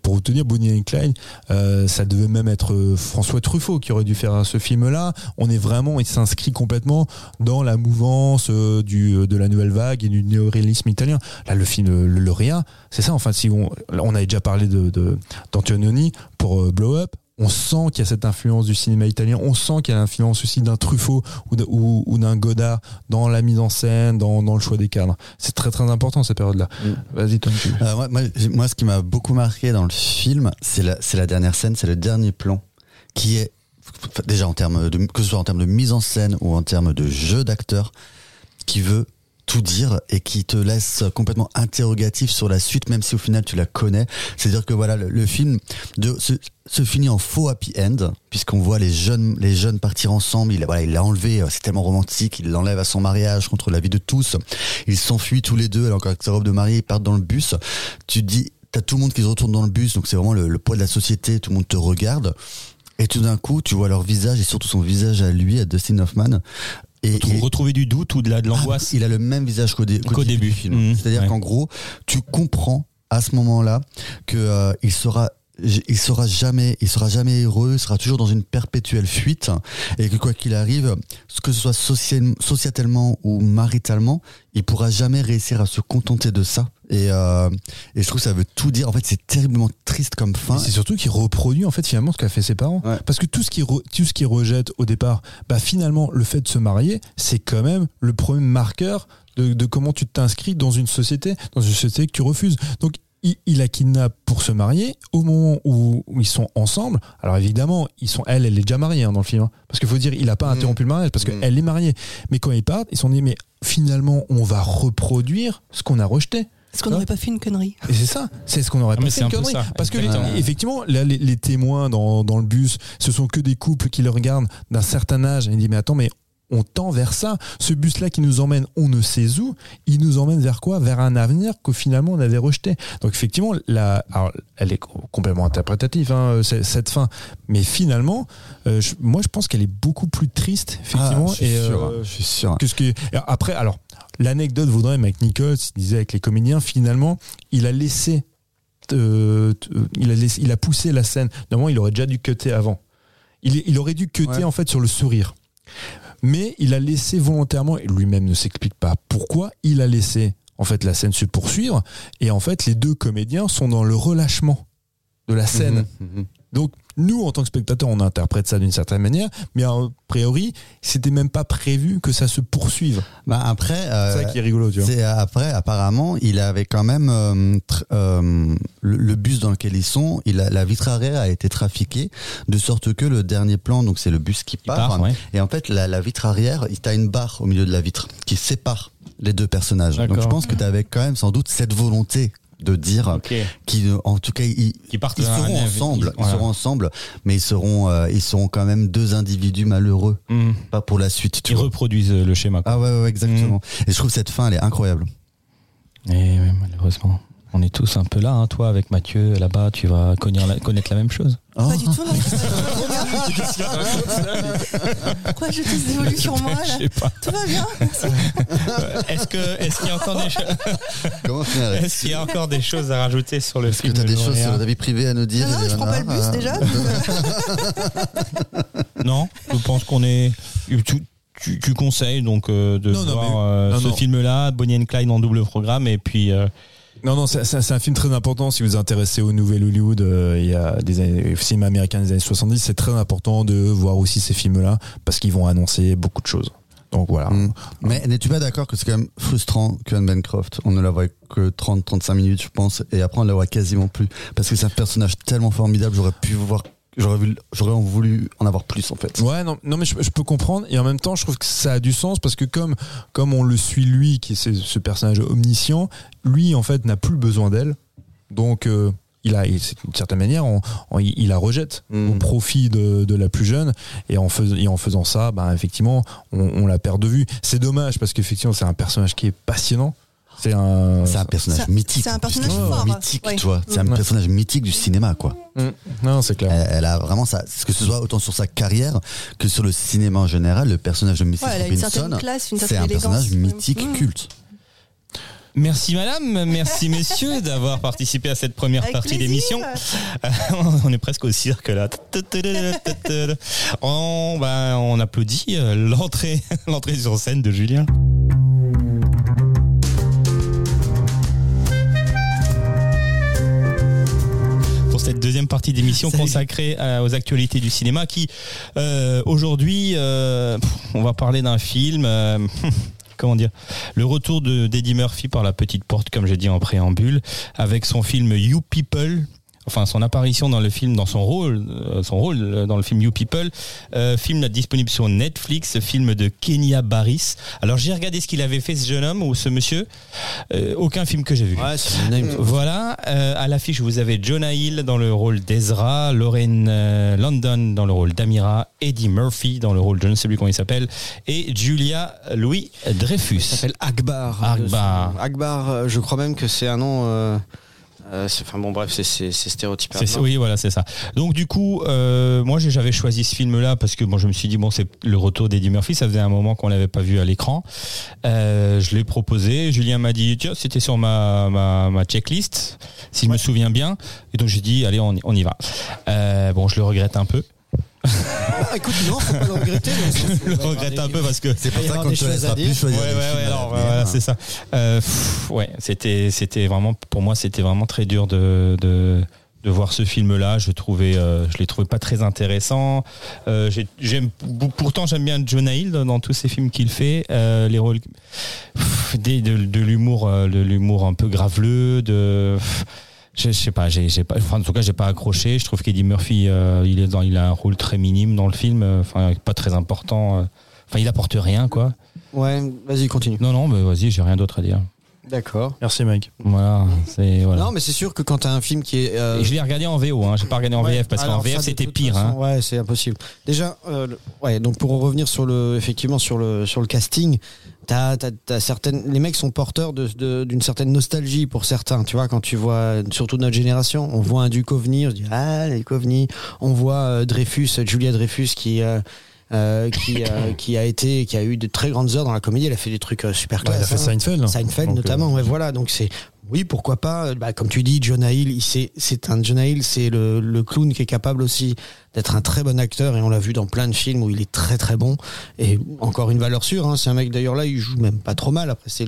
Pour vous tenir, Bonnie and Clyde, euh, ça devait même être euh, François Truffaut qui aurait dû faire ce film-là. On est vraiment, il s'inscrit complètement dans la mouvance euh, du, euh, de la nouvelle vague et du néoréalisme italien. Là, le film Le Lauréat, c'est ça. Enfin, si on, on avait déjà parlé de de- d'Antonioni pour Blow Up. On sent qu'il y a cette influence du cinéma italien. On sent qu'il y a l'influence aussi d'un Truffaut ou d'un Godard dans la mise en scène, dans, dans le choix des cadres. C'est très très important cette période-là. Vas-y, Tom. tu- Euh, moi, moi, j'ai- moi, ce qui m'a beaucoup marqué dans le film, c'est la, dernière scène, c'est le dernier plan, qui est déjà en termes de que ce soit en termes de mise en scène ou en termes de jeu d'acteur, qui veut tout dire et qui te laisse complètement interrogatif sur la suite, même si au final tu la connais. C'est-à-dire que voilà, le, film de, se, finit en faux happy end, puisqu'on voit les jeunes, les jeunes partir ensemble. Il, voilà, il l'a enlevé, euh, c'est tellement romantique. Il l'enlève à son mariage contre la vie de tous. Ils s'enfuient tous les deux, alors qu'avec sa robe de mariée, ils partent dans le bus. Tu dis, t'as tout le monde qui se retourne dans le bus, donc c'est vraiment le poids de la société. Tout le monde te regarde. Et tout d'un coup, tu vois leur visage et surtout son visage à lui, à Dustin Hoffman. Et, Retrouver, et- retrouver du doute ou de la- de l'angoisse. ah, il a le même visage qu'au dé- qu'au Qu'au début, début. du film. Mmh, C'est-à-dire ouais. qu'en gros, tu comprends à ce moment-là que euh, il sera il sera jamais il sera jamais heureux, il sera toujours dans une perpétuelle fuite et que quoi qu'il arrive, que ce soit social, socialement ou maritalement, il pourra jamais réussir à se contenter de ça. Et, euh, et je trouve que ça veut tout dire. En fait, c'est terriblement triste comme fin. C'est surtout qu'il reproduit en fait finalement ce qu'a fait ses parents. Ouais. Parce que tout ce qu'il re- tout ce qu'il rejette au départ, bah finalement le fait de se marier, c'est quand même le premier marqueur de, de comment tu t'inscris dans une société, dans une société que tu refuses. Donc il, il la kidnappe pour se marier au moment où, où ils sont ensemble. Alors évidemment, ils sont, elle, elle est déjà mariée hein, dans le film. hein. Parce qu'il faut dire, il a pas Mm. interrompu le mariage parce Mm. qu'elle est mariée. Mais quand ils partent, ils se sont dit, mais finalement, on va reproduire ce qu'on a rejeté. Est-ce qu'on n'aurait pas fait une connerie Et c'est ça, c'est ce qu'on aurait Ah, pas fait c'est une un connerie. ça, Parce que les- effectivement, là, les, les témoins dans, dans le bus, ce sont que des couples qui le regardent d'un certain âge. Et il dit mais attends, mais on tend vers ça. Ce bus-là qui nous emmène, on ne sait où, il nous emmène vers quoi? Vers un avenir que finalement on avait rejeté. Donc effectivement, la, alors, elle est co- complètement interprétative hein, c- cette fin, mais finalement, euh, je- moi je pense qu'elle est beaucoup plus triste effectivement. Ah, je suis et, sûr, euh, hein, je suis sûr. que ce et après, alors, l'anecdote voudrait, Mike Nichols il disait avec les comédiens, finalement, il a laissé, euh, euh, il, a laissé il a poussé la scène. Normalement, il aurait déjà dû cutter avant. Il, il aurait dû cutter Ouais. en fait sur le sourire. Mais il a laissé volontairement, et lui-même ne s'explique pas pourquoi, il a laissé en fait la scène se poursuivre. Et en fait, les deux comédiens sont dans le relâchement de la scène. Mhm, mhm. Donc, nous, en tant que spectateurs, on interprète ça d'une certaine manière, mais a priori, c'était même pas prévu que ça se poursuive. Bah après, euh, C'est ça qui est rigolo, tu vois. C'est après, apparemment, il avait quand même euh, euh, le, le bus dans lequel ils sont. Il a, la vitre arrière a été trafiquée de sorte que le dernier plan, donc c'est le bus qui part. part, ouais. Et en fait, la, la vitre arrière, il t'as une barre au milieu de la vitre qui sépare les deux personnages. Donc je pense que tu avais quand même sans doute cette volonté de dire Ok. qu'ils, en tout cas, ils, Qui seront ensemble, ils seront ensemble, mais ils seront, euh, ils seront quand même deux individus malheureux, Mmh. pas pour la suite. Tu Ils vois. reproduisent euh, le schéma. quoi. Ah ouais, ouais, exactement. Et je trouve cette fin, elle est incroyable. Et ouais, malheureusement, on est tous un peu là. hein. Toi, avec Mathieu, là-bas, tu vas connaître la, connaître la même chose. Oh. Pas du tout, non. Pourquoi je tous des volus sur moi là Je sais pas. Tout va bien, merci. Est-ce que est-ce qu'il y a encore des choses Est-ce qu'il y a encore des choses à rajouter sur le Est-ce que film tu as des choses sur ta vie privée à nous dire Non, non, je prends pas le bus déjà. Non, je pense qu'on est. Tu, tu, tu conseilles donc euh, de Non, non, voir mais- euh, non, ce non. film-là, Bonnie and Clyde en double programme, et puis. euh, Non, non, c'est un film très important. Si vous vous intéressez au nouvel Hollywood, euh, il y a des années, au cinéma américain des années 70, c'est très important de voir aussi ces films-là parce qu'ils vont annoncer beaucoup de choses. Donc voilà. Mm. Mais n'es-tu pas d'accord que c'est quand même frustrant que Anne Bancroft, on ne la voit que 30-35 minutes, je pense, et après on la voit quasiment plus? Parce que c'est un personnage tellement formidable, j'aurais pu voir, j'aurais voulu en avoir plus en fait. Ouais, non, non mais je, je peux comprendre et en même temps, je trouve que ça a du sens parce que comme comme on le suit lui, qui est ce, ce personnage omniscient, lui en fait n'a plus besoin d'elle, donc euh, il a, d'une certaine manière, on- on- il la rejette Mm. au profit de, de la plus jeune et en, fais- et en faisant ça, ben effectivement, on, on la perd de vue. C'est dommage parce qu'effectivement, c'est un personnage qui est passionnant. C'est un, C'est un personnage mythique. c'est un personnage fort, Mythique, tu vois. C'est un personnage mythique du cinéma, quoi. Mm. non, c'est clair. Elle, elle a vraiment ça, que ce soit autant sur sa carrière que sur le cinéma en général, le personnage de Mrs. Ouais, Robinson, classe, une c'est un personnage mythique, Mm. culte. Merci madame, merci messieurs d'avoir participé à cette première Avec partie d'émission. on est presque au cirque là. On, ben, on applaudit euh, l'entrée, l'entrée sur scène de Julien. Pour cette deuxième partie d'émission consacrée aux actualités du cinéma, qui euh, aujourd'hui, euh, on va parler d'un film. euh, comment dire le retour de d'Eddie Murphy par la petite porte, comme j'ai dit en préambule, avec son film You People. Enfin, son apparition dans le film, dans son rôle, euh, son rôle euh, dans le film You People, euh, film disponible sur Netflix, film de Kenya Barris. Alors j'ai regardé ce qu'il avait fait ce jeune homme ou ce monsieur, Euh, aucun film que j'ai vu. Ouais. Voilà, euh, à l'affiche vous avez Jonah Hill dans le rôle d'Ezra, Lorraine euh, London dans le rôle d'Amira, Eddie Murphy dans le rôle, je ne sais plus comment il s'appelle, et Julia Louis Dreyfus. Il s'appelle Akbar. Akbar. Akbar, je crois même que c'est un nom. Euh, euh, c'est- Enfin bon, bref, c'est- c'est c'est stéréotypé. Oui, voilà, c'est ça. Donc du coup, euh, moi j'avais choisi ce film-là parce que bon, je me suis dit bon, c'est le retour d'Eddie Murphy. Ça faisait un moment qu'on l'avait pas vu à l'écran. Euh, je l'ai proposé. Julien m'a dit tiens, c'était sur ma, ma, ma checklist, si je me souviens bien. Et donc j'ai dit allez, on, y- on y va. Euh, bon, je le regrette un peu. Ah, écoute, non, faut pas le regretter. Je le regrette un peu parce que C'est pour ça qu'on des te laissera à plus dire. choisir. Ouais, des ouais, ouais, alors, voilà, c'est ça. Euh, pff, ouais, c'était, c'était vraiment, pour moi, c'était vraiment très dur de, de, de voir ce film-là. Je trouvais, euh, je l'ai trouvé pas très intéressant. Euh, j'ai- j'aime, pourtant, j'aime bien Jonah Hill dans, dans tous ces films qu'il fait. Euh, les rôles, pff, des- de, de l'humour, euh, de l'humour un peu graveleux, de. pff, je, sais pas, j'ai, j'ai pas, enfin, en tout cas, j'ai pas accroché. Je trouve qu'Eddie Murphy, euh, il est dans, il a un rôle très minime dans le film, euh, enfin, pas très important. euh, Enfin, il apporte rien, quoi. Ouais, vas-y, continue. Non, non, mais vas-y, j'ai rien d'autre à dire. D'accord. Merci Mike. Voilà, c'est voilà. Non, mais c'est sûr que quand t'as un film qui est. euh, Et je l'ai regardé en VO, hein. j'ai pas regardé en Ouais, VF parce qu'en VF c'était pire. façon, Hein. Ouais, c'est impossible. Déjà, euh, le- ouais, donc pour en revenir sur le, effectivement sur le sur le casting, t'as, t'as, t'as certaines, les mecs sont porteurs de, de- d'une certaine nostalgie pour certains. Tu vois, quand tu vois, surtout notre génération, on voit un Duchovny, on se dit ah les Duchovny. On voit euh, Dreyfus, Julia Dreyfus qui euh, euh, qui, euh, qui a été, qui a eu de très grandes heures dans la comédie. Elle a fait des trucs euh, super Bah, il a classe. fait hein. Seinfeld. Seinfeld Donc, notamment, ouais, voilà. Donc c'est oui, pourquoi pas. Bah, comme tu dis, Jonah Hill, il c'est un Jonah Hill, c'est le, le clown qui est capable aussi d'être un très bon acteur et on l'a vu dans plein de films où il est très très bon et encore une valeur sûre. Hein, c'est un mec d'ailleurs là, il joue même pas trop mal. Après c'est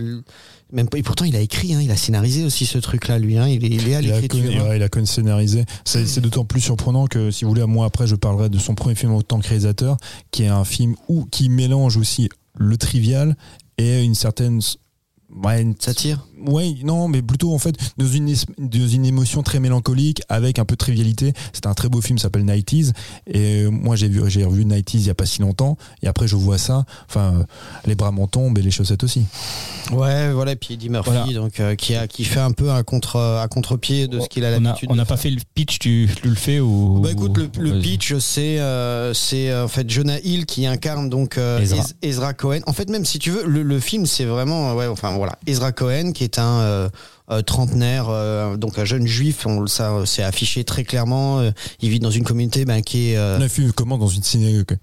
même et pourtant il a écrit, hein, il a scénarisé aussi ce truc là, lui. Hein, il est il est à l'écriture. il a connu scénarisé. C'est c'est d'autant plus surprenant que, si vous voulez, moi après, je parlerai de son premier film en tant que réalisateur, qui est un film où qui mélange aussi le trivial et une certaine. Ouais, une- Ça tire. Ouais, non, mais plutôt en fait dans une, es- dans une émotion très mélancolique avec un peu de trivialité. C'est un très beau film, ça s'appelle Nighties. Et euh, moi, j'ai vu, j'ai revu Nighties il y a pas si longtemps. Et après, je vois ça. Enfin, euh, les bras m'en tombent et les chaussettes aussi. Ouais, voilà. Et puis Eddie Murphy, Voilà. donc euh, qui a qui fait un peu un contre à contre-pied de ce qu'il a l'habitude. on n'a pas fait le pitch, tu, tu le fais ou Bah écoute, le, pitch, c'est euh, c'est en fait Jonah Hill qui incarne donc euh, Ezra. Ez- Ezra Cohen. En fait, même si tu veux, le, le film, c'est vraiment ouais, enfin voilà, Ezra Cohen, qui est un euh, euh, trentenaire, euh, donc un jeune juif, on, ça c'est affiché très clairement. il vit dans une communauté ben, qui est. euh, Le film commence dans une synagogue?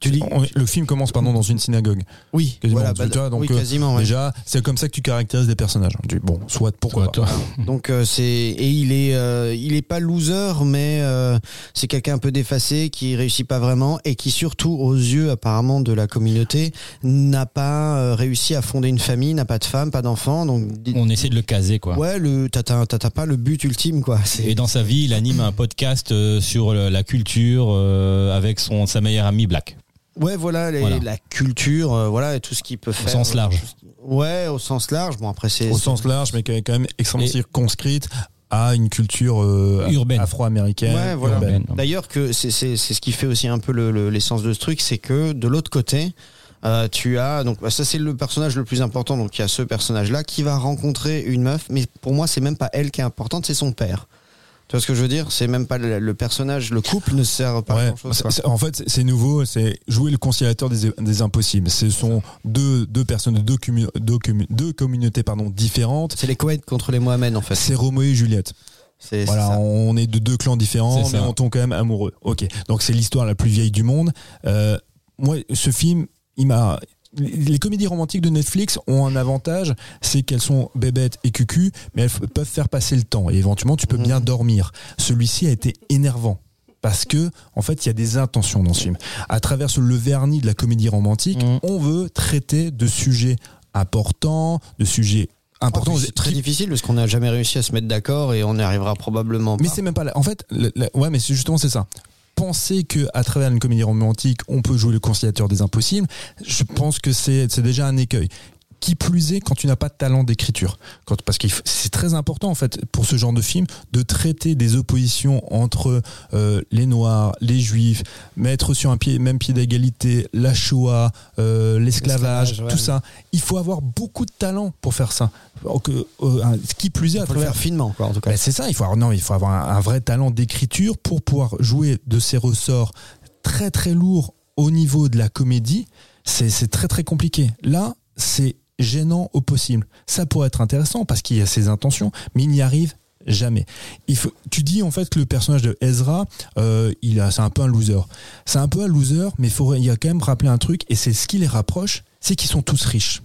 Tu dis On- Le film commence pardon dans une synagogue. Oui, Quasiment, voilà, tu vois, donc, oui, euh, quasiment. ouais. Déjà, c'est comme ça que tu caractérises des personnages. Tu dis, bon, soit pourquoi Toi, pas. toi. Donc euh, c'est et il est euh, il est pas loser mais euh, c'est quelqu'un un peu défacé qui réussit pas vraiment et qui surtout aux yeux apparemment de la communauté n'a pas euh, réussi à fonder une famille, n'a pas de femme, pas d'enfant donc On essaie de le caser, quoi. ouais le t'as t'as t'as- t'as pas le but ultime quoi. Et dans sa vie, il anime un podcast euh, sur le- la culture euh, avec son sa meilleure amie Black. Ouais voilà, les- Voilà. la culture euh, voilà et tout ce qu'il peut Au faire sens large. Ouais au sens large bon après c'est Au sens large, mais qui est quand même extrêmement Et- circonscrite à une culture euh, Urbaine. afro-américaine. Ouais, voilà. D'ailleurs, que c'est c'est c'est ce qui fait aussi un peu le- le- l'essence de ce truc, c'est que de l'autre côté, euh, tu as donc bah, ça c'est le personnage le plus important. Donc il y a ce personnage là qui va rencontrer une meuf, mais pour moi c'est même pas elle qui est importante, c'est son père. Tu vois ce que je veux dire? C'est même pas le, le personnage, le couple ne sert pas à grand chose. en fait, c'est nouveau, c'est jouer le conciliateur des, des impossibles. Ce sont deux, deux personnes de deux, deux, commu- deux communautés pardon, différentes. C'est les Cohen contre les Mohamed en fait. C'est Roméo et Juliette. Voilà, on est de deux clans différents, mais on tombe quand même amoureux. Ok, donc c'est l'histoire la plus vieille du monde. Euh, moi, ce film, il m'a. Les comédies romantiques de Netflix ont un avantage, c'est qu'elles sont bébêtes et cucu, mais elles peuvent faire passer le temps et éventuellement tu peux Mhm. bien dormir. Celui-ci a été énervant parce que en fait il y a des intentions dans ce film. À travers le vernis de la comédie romantique, Mhm. on veut traiter de sujets importants, de sujets importants. C'est très qui- difficile parce qu'on n'a jamais réussi à se mettre d'accord et on n'y arrivera probablement pas. mais c'est même pas là. En fait, ouais, mais justement c'est ça. Penser que à travers une comédie romantique, on peut jouer le conciliateur des impossibles, je pense que c'est c'est déjà un écueil. Qui plus est quand tu n'as pas de talent d'écriture. Parce que c'est très important en fait pour ce genre de film de traiter des oppositions entre euh, les Noirs, les Juifs, mettre sur un pied, même pied d'égalité la Shoah, euh, l'esclavage, ouais. tout ça. Il faut avoir beaucoup de talent pour faire ça. Donc, euh, un- qui plus est à Il faut le travers faire finement quoi en tout cas. ben, c'est ça, il faut avoir, non, il faut avoir un, un vrai talent d'écriture pour pouvoir jouer de ces ressorts très très lourds au niveau de la comédie. C'est très très compliqué. Là, c'est gênant au possible. Ça pourrait être intéressant parce qu'il y a ses intentions, mais il n'y arrive jamais. Il faut, tu dis en fait que le personnage de Ezra, euh, il a, c'est un peu un loser. C'est un peu un loser, mais faut, il y a quand même rappeler un truc, et c'est ce qui les rapproche, c'est qu'ils sont tous riches.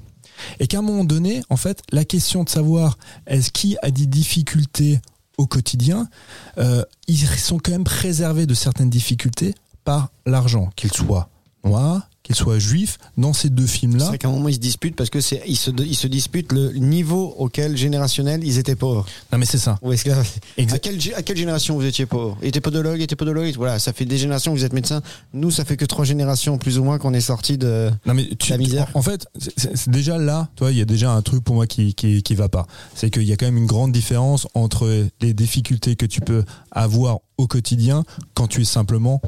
Et qu'à un moment donné, en fait, la question de savoir est-ce qui a des difficultés au quotidien, euh, ils sont quand même préservés de certaines difficultés par l'argent, qu'ils soient noirs, qu'ils soient juifs, dans ces deux C'est films-là. vrai qu'à un moment ils se disputent parce que c'est ils se ils se disputent le niveau auquel générationnel ils étaient pauvres. Non mais c'est ça. Ou est-ce que- Exact. à quelle à quelle génération vous étiez pauvre Il était podologue, il était podologue. Voilà, ça fait des générations que vous êtes médecin. Nous, ça fait que trois générations plus ou moins qu'on est sorti de. Non mais tu, La misère. En fait, c'est- c'est c'est déjà là, toi, il y a déjà un truc pour moi qui qui, qui va pas. C'est qu'il y a quand même une grande différence entre les difficultés que tu peux avoir au quotidien quand tu es simplement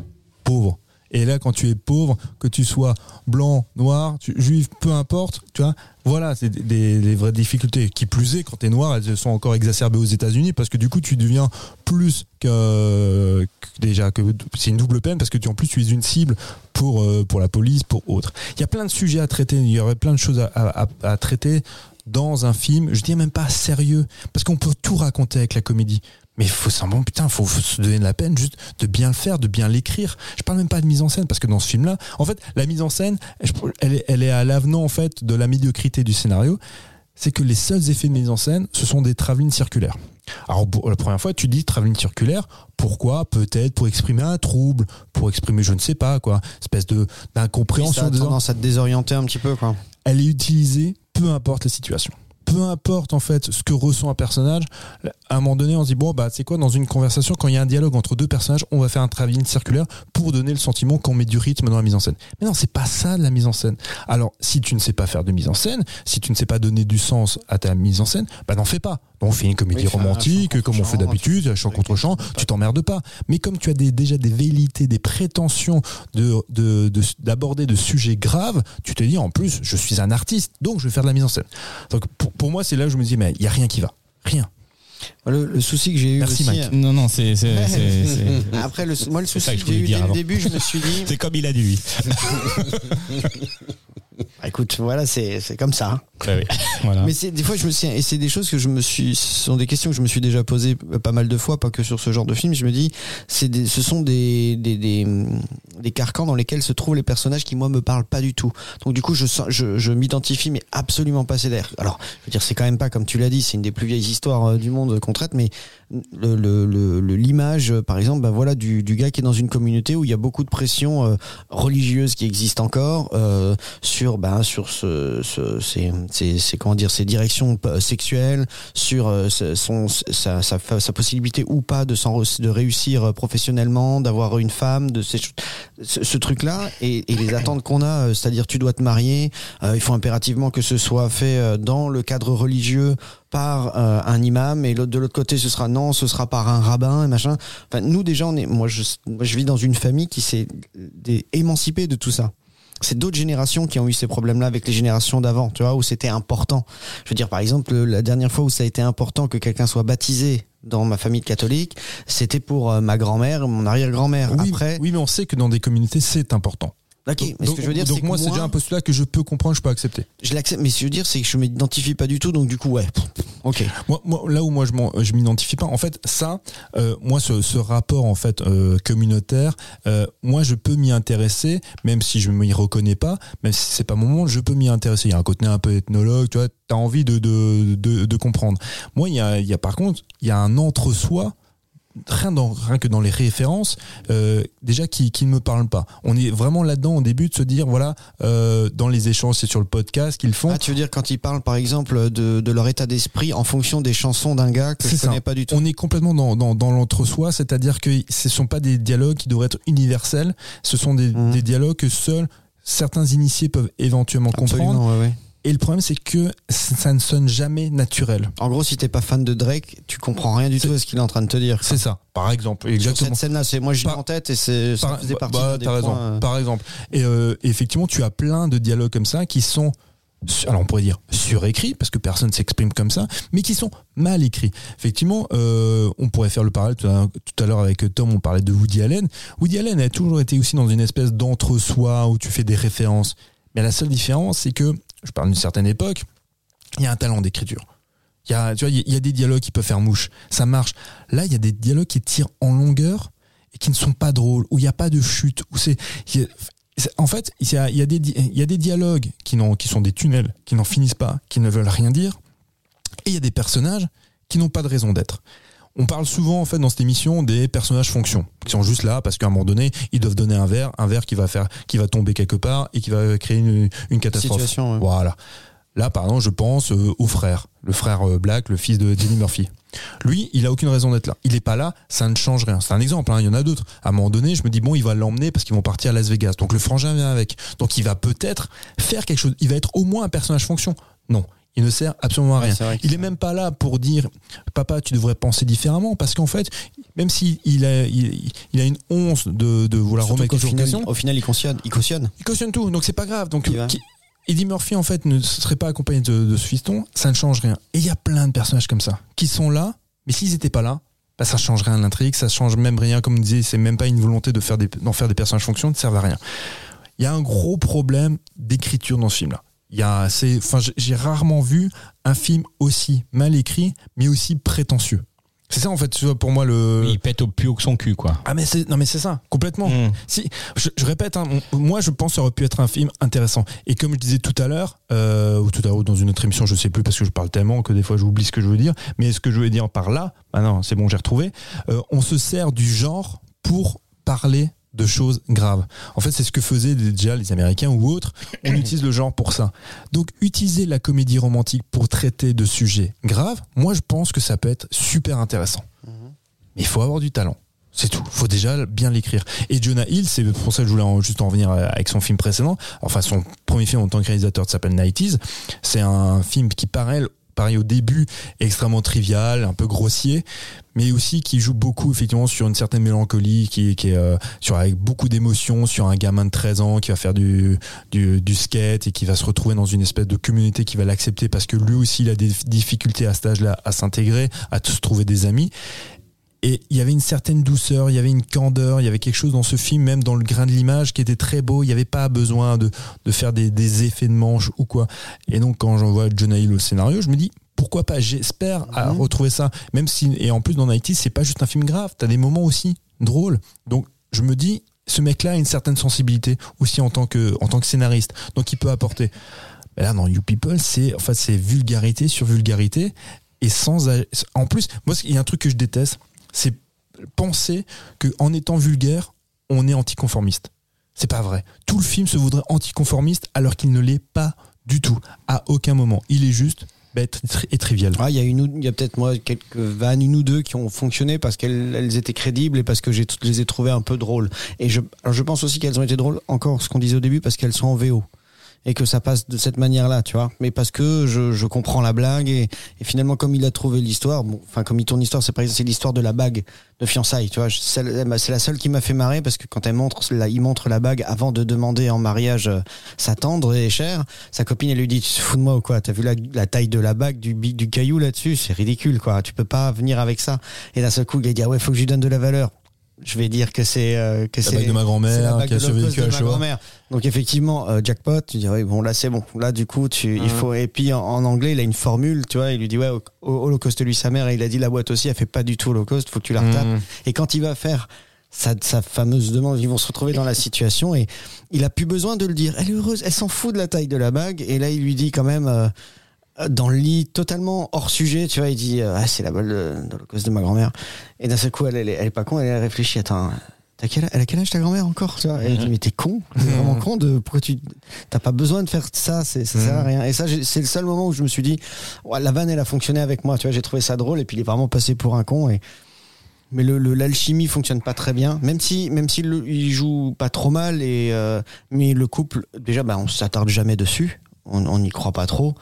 pauvre. Et là, quand tu es pauvre, que tu sois blanc, noir, juif, peu importe, tu vois, voilà, c'est des, vraies difficultés. Qui plus est, quand tu es noir, elles sont encore exacerbées aux États-Unis parce que du coup, tu deviens plus que, déjà que c'est une double peine parce que tu en plus tu es une cible pour euh, pour la police, pour autres. Il y a plein de sujets à traiter, il y aurait plein de choses à- à- à traiter dans un film. Je dis même pas sérieux parce qu'on peut tout raconter avec la comédie. Mais il faut simplement, putain, faut, faut se donner de la peine juste de bien le faire, de bien l'écrire. Je parle même pas de mise en scène parce que dans ce film-là, en fait, la mise en scène, elle est, elle est à l'avenant en fait de la médiocrité du scénario. C'est que les seuls effets de mise en scène, ce sont des travelling circulaires. Alors pour la première fois, tu dis travelling circulaire. Pourquoi? Peut-être pour exprimer un trouble, pour exprimer je ne sais pas quoi, espèce de Oui, ça d'incompréhension. a tendance à te désorienter un petit peu, quoi. elle est utilisée peu importe la situation. Peu importe en fait ce que ressent un personnage, à un moment donné on se dit bon bah c'est quoi dans une conversation quand il y a un dialogue entre deux personnages on va faire un travelling circulaire pour donner le sentiment qu'on met du rythme dans la mise en scène. Mais non c'est pas ça de la mise en scène. Alors si tu ne sais pas faire de mise en scène, si tu ne sais pas donner du sens à ta mise en scène, bah n'en fais pas. On fait une comédie Oui, fais un romantique comme on fait d'habitude, chant contre chant, tu t'emmerdes pas. Mais comme tu as des, déjà des velléités, des prétentions de de- de- d'aborder de, sujets graves, tu te dis en plus je suis un artiste, donc je vais faire de la mise en scène. Donc pour, pour moi c'est là où je me dis mais il y a rien qui va, rien. Le, le souci que j'ai eu Merci, aussi. Mike. Non, non, c'est. Après, le, moi, le souci que je que j'ai eu dire dès avant. le début, je me suis dit, C'est comme il a dit lui. écoute, voilà, c'est c'est comme ça. Bah oui. voilà. Mais c'est des fois je me suis et c'est des choses que je me suis ce sont des questions que je me suis déjà posées pas mal de fois pas que sur ce genre de film je me dis c'est des, ce sont des des, des des carcans dans lesquels se trouvent les personnages qui moi me parlent pas du tout donc du coup je je, je m'identifie mais absolument pas d'air alors je veux dire c'est quand même pas comme tu l'as dit c'est une des plus vieilles histoires euh, du monde qu'on traite mais le le- le- le- l'image euh, par exemple ben voilà du, du gars qui est dans une communauté où il y a beaucoup de pression euh, religieuse qui existe encore euh, sur ben sur ce, ce ces, ces, ces- comment dire ces directions euh, sexuelles sur euh, son sa, sa, sa possibilité ou pas de de réussir euh, professionnellement d'avoir une femme de ces, ce, ce truc là et, et les attentes qu'on a c'est-à-dire tu dois te marier il faut impérativement que ce soit fait dans le cadre religieux par euh, un imam et l'autre de l'autre côté ce sera non ce sera par un rabbin et machin enfin nous déjà on est moi je moi, je vis dans une famille qui s'est émancipée de tout ça c'est d'autres générations qui ont eu ces problèmes-là avec les générations d'avant, tu vois, où c'était important. Je veux dire, par exemple, la dernière fois où ça a été important que quelqu'un soit baptisé dans ma famille catholique, c'était pour euh, ma grand-mère mon arrière-grand-mère. Oui, Après, oui, mais on sait que dans des communautés, c'est important. Ok, mais ce donc que je veux dire, donc c'est que moi, c'est déjà un postulat que je peux comprendre, je peux accepter. je l'accepte, mais ce que je veux dire, c'est que je m'identifie pas du tout, donc du coup, ouais, ok. Moi, moi, là où moi je je m'identifie pas, en fait, ça, euh, moi, ce, ce rapport en fait euh, communautaire, euh, moi, je peux m'y intéresser, même si je m'y reconnais pas, même si c'est pas mon monde, je peux m'y intéresser. Il y a un côté un peu ethnologue, tu vois, t'as envie de de, de de comprendre. Moi, il y a, il y a par contre, il y a un entre soi. Rien, dans, rien que dans les références, euh, déjà qui, qui ne me parlent pas. On est vraiment là-dedans au début de se dire, voilà, euh, dans les échanges, c'est sur le podcast qu'ils font. Ah, tu veux dire quand ils parlent, par exemple, de, de leur état d'esprit en fonction des chansons d'un gars que je ça. connais pas du tout. On est complètement dans, dans, dans l'entre-soi, c'est-à-dire que ce ne sont pas des dialogues qui devraient être universels, ce sont des, Mhm. des dialogues que seuls certains initiés peuvent éventuellement comprendre. Absolument, ouais, ouais. Et le problème, c'est que ça ne sonne jamais naturel. En gros, si t'es pas fan de Drake, tu comprends rien du tout à ce qu'il est en train de te dire. C'est ça, par exemple. Sur Exactement. cette scène-là, c'est moi je l'ai en tête et c'est ça Par, faisait bah, partie bah, des t'as raison. euh, Par exemple. Et euh, effectivement, tu as plein de dialogues comme ça qui sont, alors on pourrait dire surécrits parce que personne s'exprime comme ça, mais qui sont mal écrits. Effectivement, euh, on pourrait faire le parallèle tout à l'heure avec Tom, on parlait de Woody Allen. Woody Allen a toujours été aussi dans une espèce d'entre-soi où tu fais des références. Mais la seule différence, c'est que, je parle d'une certaine époque, il y a un talent d'écriture. Il y a, tu vois, il y a- des dialogues qui peuvent faire mouche. Ça marche. Là, il y a des dialogues qui tirent en longueur et qui ne sont pas drôles, où il n'y a pas de chute, où c'est, en fait, il y a, y a des, y a des dialogues qui qui sont des tunnels, qui n'en finissent pas, qui ne veulent rien dire. Et il y a des personnages qui n'ont pas de raison d'être. On parle souvent en fait dans cette émission des personnages fonctions qui sont juste là parce qu'à un moment donné ils doivent donner un verre, un verre qui va faire, qui va tomber quelque part et qui va créer une, une catastrophe. Situation, ouais. Voilà. Là, par exemple, je pense euh, au frère, le frère euh, Black, le fils de Jenny Murphy. Lui, il a aucune raison d'être là. Il est pas là, ça ne change rien. C'est un exemple, hein, il y en a d'autres. À un moment donné, je me dis bon, il va l'emmener parce qu'ils vont partir à Las Vegas. Donc le frangin vient avec. Donc il va peut-être faire quelque chose. Il va être au moins un personnage fonction. Non, il ne sert absolument à rien. Il est même pas là pour dire papa, tu devrais penser différemment parce qu'en fait, même s'il il a, il, il a une once de, de vouloir Surtout remettre final, question, au final, il cautionne. Il cautionne. il cautionne tout, donc c'est pas grave. Donc, Eddie Murphy, en fait, ne serait pas accompagné de, de ce fiston, ça ne change rien. Et il y a plein de personnages comme ça, qui sont là, mais s'ils n'étaient pas là, bah, ça change rien à l'intrigue, ça change même rien, comme on disait, c'est même pas une volonté de faire d'en faire des personnages fonctions, ne servent à rien. Il y a un gros problème d'écriture dans ce film-là. Il y a, c'est, enfin, j'ai- rarement vu un film aussi mal écrit, mais aussi prétentieux. C'est ça, en fait, tu vois, pour moi, le. Il pète au plus haut que son cul, quoi. Ah, mais c'est, non, mais c'est ça, complètement. Mm. Si, je, je répète, hein, moi je pense que ça aurait pu être un film intéressant. Et comme je disais tout à l'heure, euh, ou tout à l'heure dans une autre émission, je sais plus parce que je parle tellement que des fois j'oublie ce que je veux dire, mais ce que je voulais dire par là, ah non, c'est bon, j'ai retrouvé, euh, on se sert du genre pour parler de choses graves. En fait, c'est ce que faisaient déjà les Américains ou autres. On utilise le genre pour ça. Donc, utiliser la comédie romantique pour traiter de sujets graves, moi, je pense que ça peut être super intéressant. Mais il faut avoir du talent. C'est tout. faut déjà bien l'écrire. Et Jonah Hill, c'est pour ça que je voulais en- juste en revenir avec son film précédent. Enfin, son premier film en tant que réalisateur s'appelle 90s. C'est un film qui paraît, pareil au début, extrêmement trivial, un peu grossier, mais aussi qui joue beaucoup effectivement sur une certaine mélancolie, qui, est euh, sur avec beaucoup d'émotions, sur un gamin de 13 ans qui va faire du, skate et qui va se retrouver dans une espèce de communauté qui va l'accepter parce que lui aussi il a des difficultés à cet âge-là à s'intégrer, à se trouver des amis. Et il y avait une certaine douceur, il y avait une candeur, il y avait quelque chose dans ce film, même dans le grain de l'image, qui était très beau. Il n'y avait pas besoin de, faire des, des effets de manche ou quoi. Et donc, quand j'en vois Jonah Hill au scénario, je me dis, pourquoi pas J'espère à Mhm. retrouver ça. Même si, et en plus, dans Nighty, c'est pas juste un film grave. T'as des moments aussi drôles. Donc, je me dis, ce mec-là a une certaine sensibilité aussi en tant que, en tant que scénariste. Donc, il peut apporter. Mais là, dans You People, c'est, en fait, c'est vulgarité sur vulgarité. Et sans, en plus, moi, il y a un truc que je déteste, c'est penser que en étant vulgaire, on est anticonformiste. C'est pas vrai. Tout le film se voudrait anticonformiste alors qu'il ne l'est pas du tout. À aucun moment. Il est juste bête et trivial. Ah, il y a peut-être moi quelques vannes, une ou deux qui ont fonctionné parce qu'elles elles étaient crédibles et parce que je les ai trouvées un peu drôles. Et je, je pense aussi qu'elles ont été drôles, encore ce qu'on disait au début, parce qu'elles sont en VO et que ça passe de cette manière-là, tu vois. Mais parce que je, je comprends la blague et, finalement comme il a trouvé l'histoire, bon, enfin comme il tourne l'histoire, c'est c'est l'histoire de la bague de fiançailles, tu vois. C'est la seule qui m'a fait marrer parce que quand elle montre, là, il montre la bague avant de demander en mariage euh, sa tendre et chère, sa copine elle lui dit tu te fous de moi ou quoi? T'as vu la, taille de la bague du, du caillou là-dessus? C'est ridicule quoi. Tu peux pas venir avec ça. Et d'un seul coup, il a dit ah ouais, faut que je lui donne de la valeur. Je vais dire que c'est euh, que La c'est bague de ma la grand-mère qui a survécu de à ma Shoah. grand-mère. Donc effectivement, euh, jackpot, tu dis oui, bon là c'est bon. Là du coup, tu il faut et puis en, en anglais, il a une formule, tu vois, il lui dit ouais, au, au Holocauste lui sa mère et il a dit la boîte aussi, elle fait pas du tout Holocauste, faut que tu la retapes. Mmh. Et quand il va faire sa, sa fameuse demande, ils vont se retrouver dans la situation et il a plus besoin de le dire. Elle est heureuse, elle s'en fout de la taille de la bague. Et là, il lui dit quand même, euh, dans le lit, totalement hors sujet, tu vois, il dit, euh, ah, c'est la balle de, de cause de ma grand-mère. Et d'un seul coup, elle, elle, est- elle est pas con, elle a réfléchi, attends. T'as quel, elle a quel âge ta grand-mère encore tu vois? Elle dit mais t'es con, t'es vraiment con de pourquoi tu t'as pas besoin de faire ça, c'est ça sert à rien. Et ça c'est le seul moment où je me suis dit ouais, la vanne elle a fonctionné avec moi, tu vois, j'ai trouvé ça drôle et puis il est vraiment passé pour un con et mais le l'alchimie fonctionne pas très bien même si même s'il il joue pas trop mal et euh, mais le couple déjà bah on s'attarde jamais dessus on on n'y croit pas trop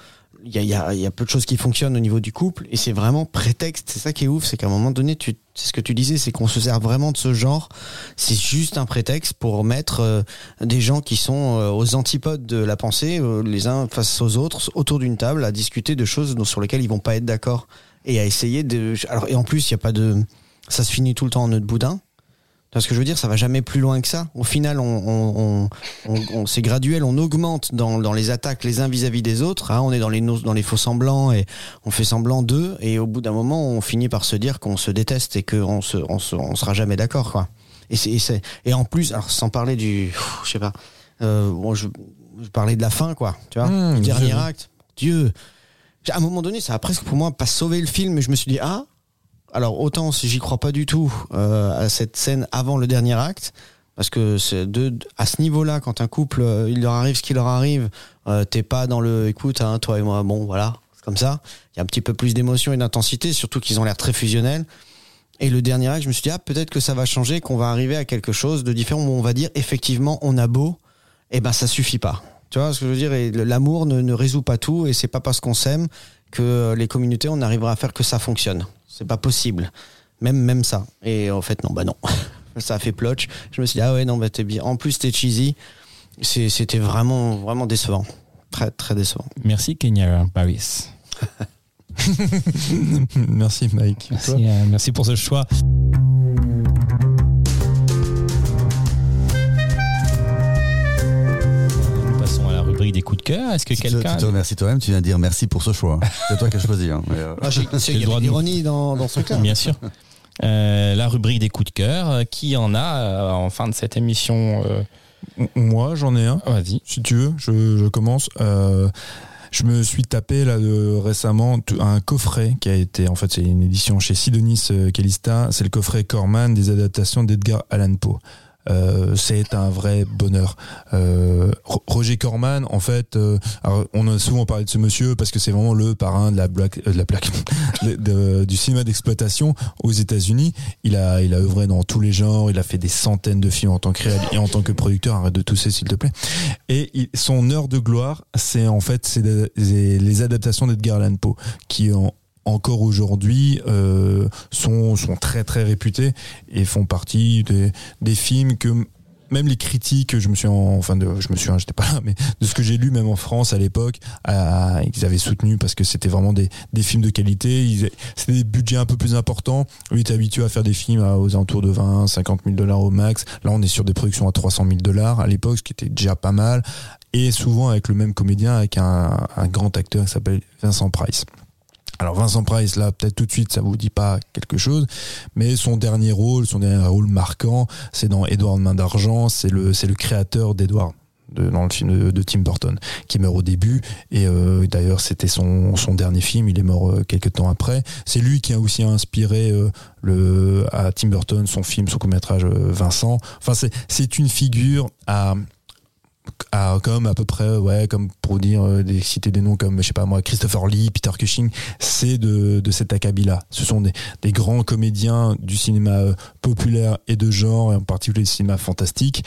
il y a, y, a, y a peu de choses qui fonctionnent au niveau du couple et c'est vraiment prétexte. C'est ça qui est ouf c'est qu'à un moment donné tu c'est ce que tu disais c'est qu'on se sert vraiment de ce genre. C'est juste un prétexte pour mettre euh, des gens qui sont euh, aux antipodes de la pensée euh, les uns face aux autres autour d'une table à discuter de choses sur lesquelles ils vont pas être d'accord et à essayer de alors et en plus il y a pas de ça se finit tout le temps en nœud de boudin ce que je veux dire Ça va jamais plus loin que ça. Au final, on, on, on, on- on- c'est graduel, on augmente dans, dans les attaques les uns vis-à-vis des autres. hein. on est dans les, no- dans les faux semblants et on fait semblant d'eux. Et au bout d'un moment, on finit par se dire qu'on se déteste et qu'on se, on se, on sera jamais d'accord. quoi. Et, c'est, en plus, alors sans parler du. Je sais pas. Euh, bon, je, je parlais de la fin, quoi. Tu vois Mmh, Le dernier acte. Dieu. À un moment donné, ça a presque pour moi pas sauvé le film, mais je me suis dit, ah, alors autant si j'y crois pas du tout euh, à cette scène avant le dernier acte, parce que de, à ce niveau-là, quand un couple, euh, il leur arrive ce qui leur arrive, euh, t'es pas dans le écoute, hein, toi et moi, bon voilà, c'est comme ça. Il y a un petit peu plus d'émotion et d'intensité, surtout qu'ils ont l'air très fusionnels. Et le dernier acte, je me suis dit ah peut-être que ça va changer, qu'on va arriver à quelque chose de différent où on va dire effectivement on a beau, et ben ça suffit pas. Tu vois ce que je veux dire? L'amour ne, ne résout pas tout et c'est pas parce qu'on s'aime que les communautés on arrivera à faire que ça fonctionne. C'est pas possible. Même même ça. Et en fait non bah non. ça a fait plotch. Je me suis dit ah ouais non bah t'es bien. En plus t'es cheesy. C'était vraiment vraiment décevant. Très très décevant. Merci Kenya Paris. Merci Mike. Merci, euh, merci pour ce choix. Rubrique des coups de cœur. Est-ce que quelqu'un tu te remercies toi-même, tu viens de dire merci pour ce choix. C'est toi qui as choisi. hein, euh, Ah, Il y a l'ironie dans, dans ce truc-là. Bien sûr. Euh, la rubrique des coups de cœur. euh, Qui en a euh, en fin de cette émission euh, Moi, j'en ai un. Vas-y. Si tu veux, je, je commence. Euh, je me suis tapé là de, récemment un coffret qui a été, en fait, c'est une édition chez Sidonis Calista. C'est le coffret Corman des adaptations d'Edgar Allan Poe. Euh, c'est un vrai bonheur. Euh, Ro- Roger Corman, en fait, euh, alors, on a souvent parlé de ce monsieur parce que c'est vraiment le parrain de la euh, de la plaque, de- du cinéma d'exploitation aux États-Unis. Il a, il a œuvré dans tous les genres. Il a fait des centaines de films en tant que réal et en tant que producteur. Arrête de tousser, s'il te plaît. Et il- son heure de gloire, c'est en fait c'est les adaptations d'Edgar Allan Poe qui ont encore aujourd'hui euh, sont sont très très réputés et font partie des, des films que même les critiques, je me suis en, enfin de, je me suis, j'étais pas là, mais de ce que j'ai lu même en France à l'époque, euh, ils avaient soutenu parce que c'était vraiment des, des films de qualité. C'était des budgets un peu plus importants. Lui était habitué à faire des films à- aux alentours de 20, 50 000 dollars au max. Là, on est sur des productions à 300 000 dollars à l'époque, ce qui était déjà pas mal. Et souvent avec le même comédien, avec un, un grand acteur qui s'appelle Vincent Price. Alors Vincent Price, là, peut-être tout de suite, ça vous dit pas quelque chose, mais son dernier rôle, son dernier rôle marquant, c'est dans Edward Main d'argent. C'est le, c'est le créateur d'Edward. De, dans le film de, de Tim Burton qui meurt au début et euh, d'ailleurs c'était son, son dernier film il est mort euh, quelques temps après c'est lui qui a aussi inspiré euh, le à Tim Burton son film son court métrage Vincent enfin c'est c'est une figure à comme à peu près ouais comme pour dire euh, des, citer des noms comme je sais pas moi Christopher Lee Peter Cushing c'est de, de cet acabit là ce sont des, des grands comédiens du cinéma euh, populaire et de genre et en particulier du cinéma fantastique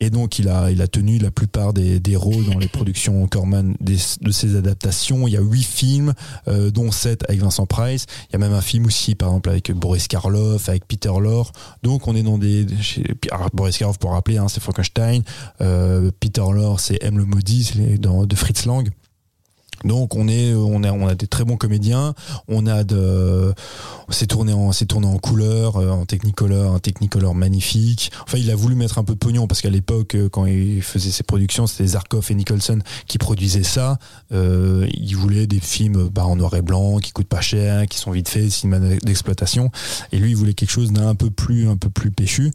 et donc il a il a tenu la plupart des, des rôles dans les productions Corman des- de ses adaptations. Il y a huit films euh, dont sept avec Vincent Price. Il y a même un film aussi par exemple avec Boris Karloff avec Peter Lorre. Donc on est dans des chez, alors, Boris Karloff pour rappeler hein, c'est Frankenstein. Euh, Peter Lorre c'est M. Le maudit c'est dans de Fritz Lang donc on est on a on a des très bons comédiens. On a de c'est tourné en c'est tourné en couleur euh, en technicolor un technicolor magnifique. Enfin il a voulu mettre un peu de pognon parce qu'à l'époque euh, quand il faisait ses productions c'était Zarkov et Nicholson qui produisaient ça. Euh, il voulait des films bah, en noir et blanc qui coûtent pas cher qui sont vite faits cinéma d'exploitation. Et lui il voulait quelque chose d'un peu plus un peu plus péchu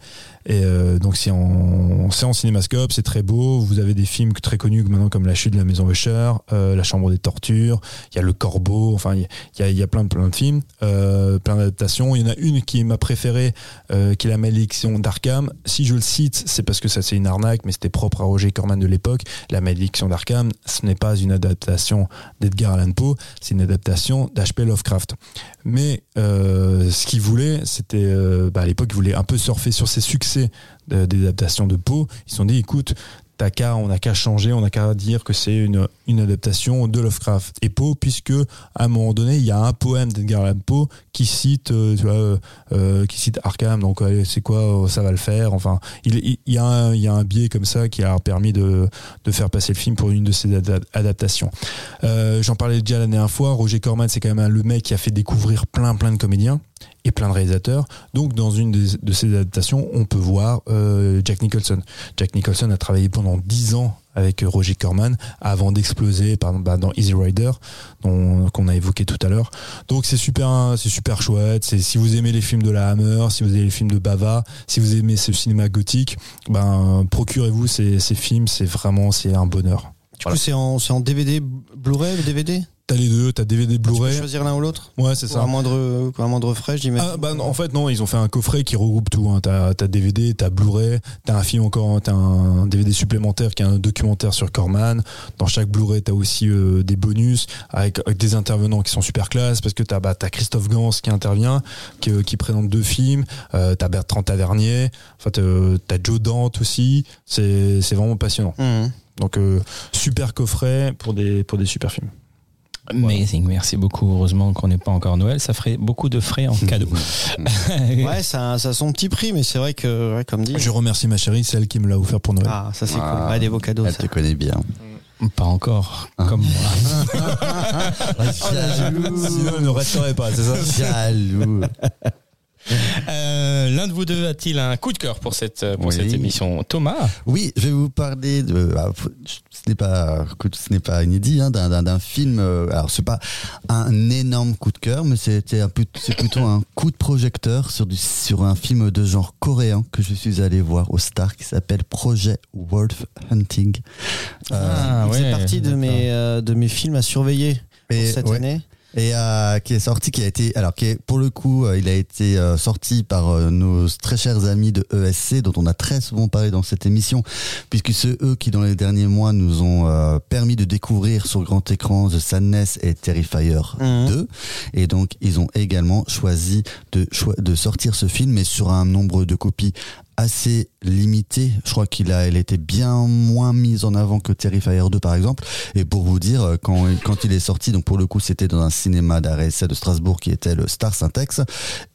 et euh, donc c'est en c'est en cinémascope c'est très beau. Vous avez des films très connus maintenant comme La chute de la maison Usher euh, La chambre des tortures. Il y a Le Corbeau. Enfin il y a, plein de films euh, plein d'adaptations. Il y en a une qui est ma préférée qui est La malédiction d'Arkham. Si je le cite c'est parce que ça c'est une arnaque mais c'était propre à Roger Corman de l'époque. La malédiction d'Arkham ce n'est pas une adaptation d'Edgar Allan Poe c'est une adaptation d'H.P. Lovecraft. Mais ce qu'il voulait, c'était bah, à l'époque, il voulait un peu surfer sur ses succès de- des adaptations de Poe. Ils se sont dit, écoute, t'as qu'à, on n'a qu'à changer, on n'a qu'à dire que c'est une, une adaptation de Lovecraft et Poe, puisque à un moment donné, il y a un poème d'Edgar Allan Poe qui cite, euh, tu vois, euh, qui cite Arkham. Donc, c'est quoi, euh, ça va le faire. Enfin, il, y a un, il y a un biais comme ça qui a permis de, de faire passer le film pour une de ses ada- adaptations. J'en parlais déjà la dernière fois. Roger Corman, c'est quand même le mec qui a fait découvrir plein, plein de comédiens et plein de réalisateurs. Donc, dans une des- de ces adaptations, on peut voir euh, Jack Nicholson. Jack Nicholson a travaillé pendant 10 ans avec euh, Roger Corman avant d'exploser par exemple, bah, dans Easy Rider dont qu'on a évoqué tout à l'heure. Donc c'est super c'est super chouette, c'est si vous aimez les films de la Hammer, si vous aimez les films de Bava, si vous aimez ce cinéma gothique, ben procurez-vous ces, ces films, c'est vraiment c'est un bonheur. Du coup, c'est en, c'est en DVD, Blu-ray DVD T'as les deux, t'as DVD Tu peux Blu-ray. choisir l'un ou l'autre Ouais, c'est ça. un moindre, un moindre frais, j'imagine. Ah, bah, non, en fait, non, ils ont fait un coffret qui regroupe tout. Hein. T'as as DVD, t'as Blu-ray, t'as un film encore, t'as un DVD supplémentaire qui est un documentaire sur Corman. Dans chaque Blu-ray, t'as aussi euh, des bonus avec, avec des intervenants qui sont super classe parce que t'as bah, t'as Christophe Gans qui intervient, qui, euh, qui présente deux films. Euh, t'as Bertrand Tavernier, enfin, t'as Joe Dante aussi. C'est vraiment passionnant. Mhm. Donc, super coffret pour des, pour des super films. Amazing, merci beaucoup. Heureusement qu'on n'est pas encore Noël, ça ferait beaucoup de frais en cadeau. Ouais, ça, a- ça a son petit prix, mais c'est vrai que, ouais, comme dit. Je remercie ma chérie, celle qui me l'a offert pour Noël. Ah, ça c'est Ah. cool. Ouais, des beaux cadeaux. Elle ça. te connaît bien. Pas encore, comme moi. Jaloux. Sinon, elle ne resterait pas, c'est ça Jaloux. Euh, L'un de vous deux a-t-il un coup de cœur pour cette, pour Oui. cette émission Thomas? Oui, je vais vous parler de. ah, faut- Ce n'est pas, ce n'est pas inédit, hein, d'un- film. euh, Alors, c'est pas un énorme coup de cœur, mais c'est plutôt un coup de projecteur sur du, sur un film de genre coréen que je suis allé voir au Star qui s'appelle Projet Wolf Hunting. Ah, C'est ouais, partie de mes, euh, de mes films à surveiller Et, cette ouais. année. Et euh, qui est sorti, qui a été, alors qui est pour le coup, euh, il a été euh, sorti par euh, nos très chers amis de ESC, dont on a très souvent parlé dans cette émission, puisque c'est eux qui dans les derniers mois nous ont euh, permis de découvrir sur grand écran The Sadness et Terrifier Mhm. 2, et donc ils ont également choisi de de sortir ce film, mais sur un nombre de copies assez limité. Je crois qu'il a, elle était bien moins mise en avant que Terrifier 2 par exemple. Et pour vous dire, euh, quand, il est sorti, donc pour le coup, c'était dans un cinéma d'arrêt de Strasbourg qui était le Star Syntex.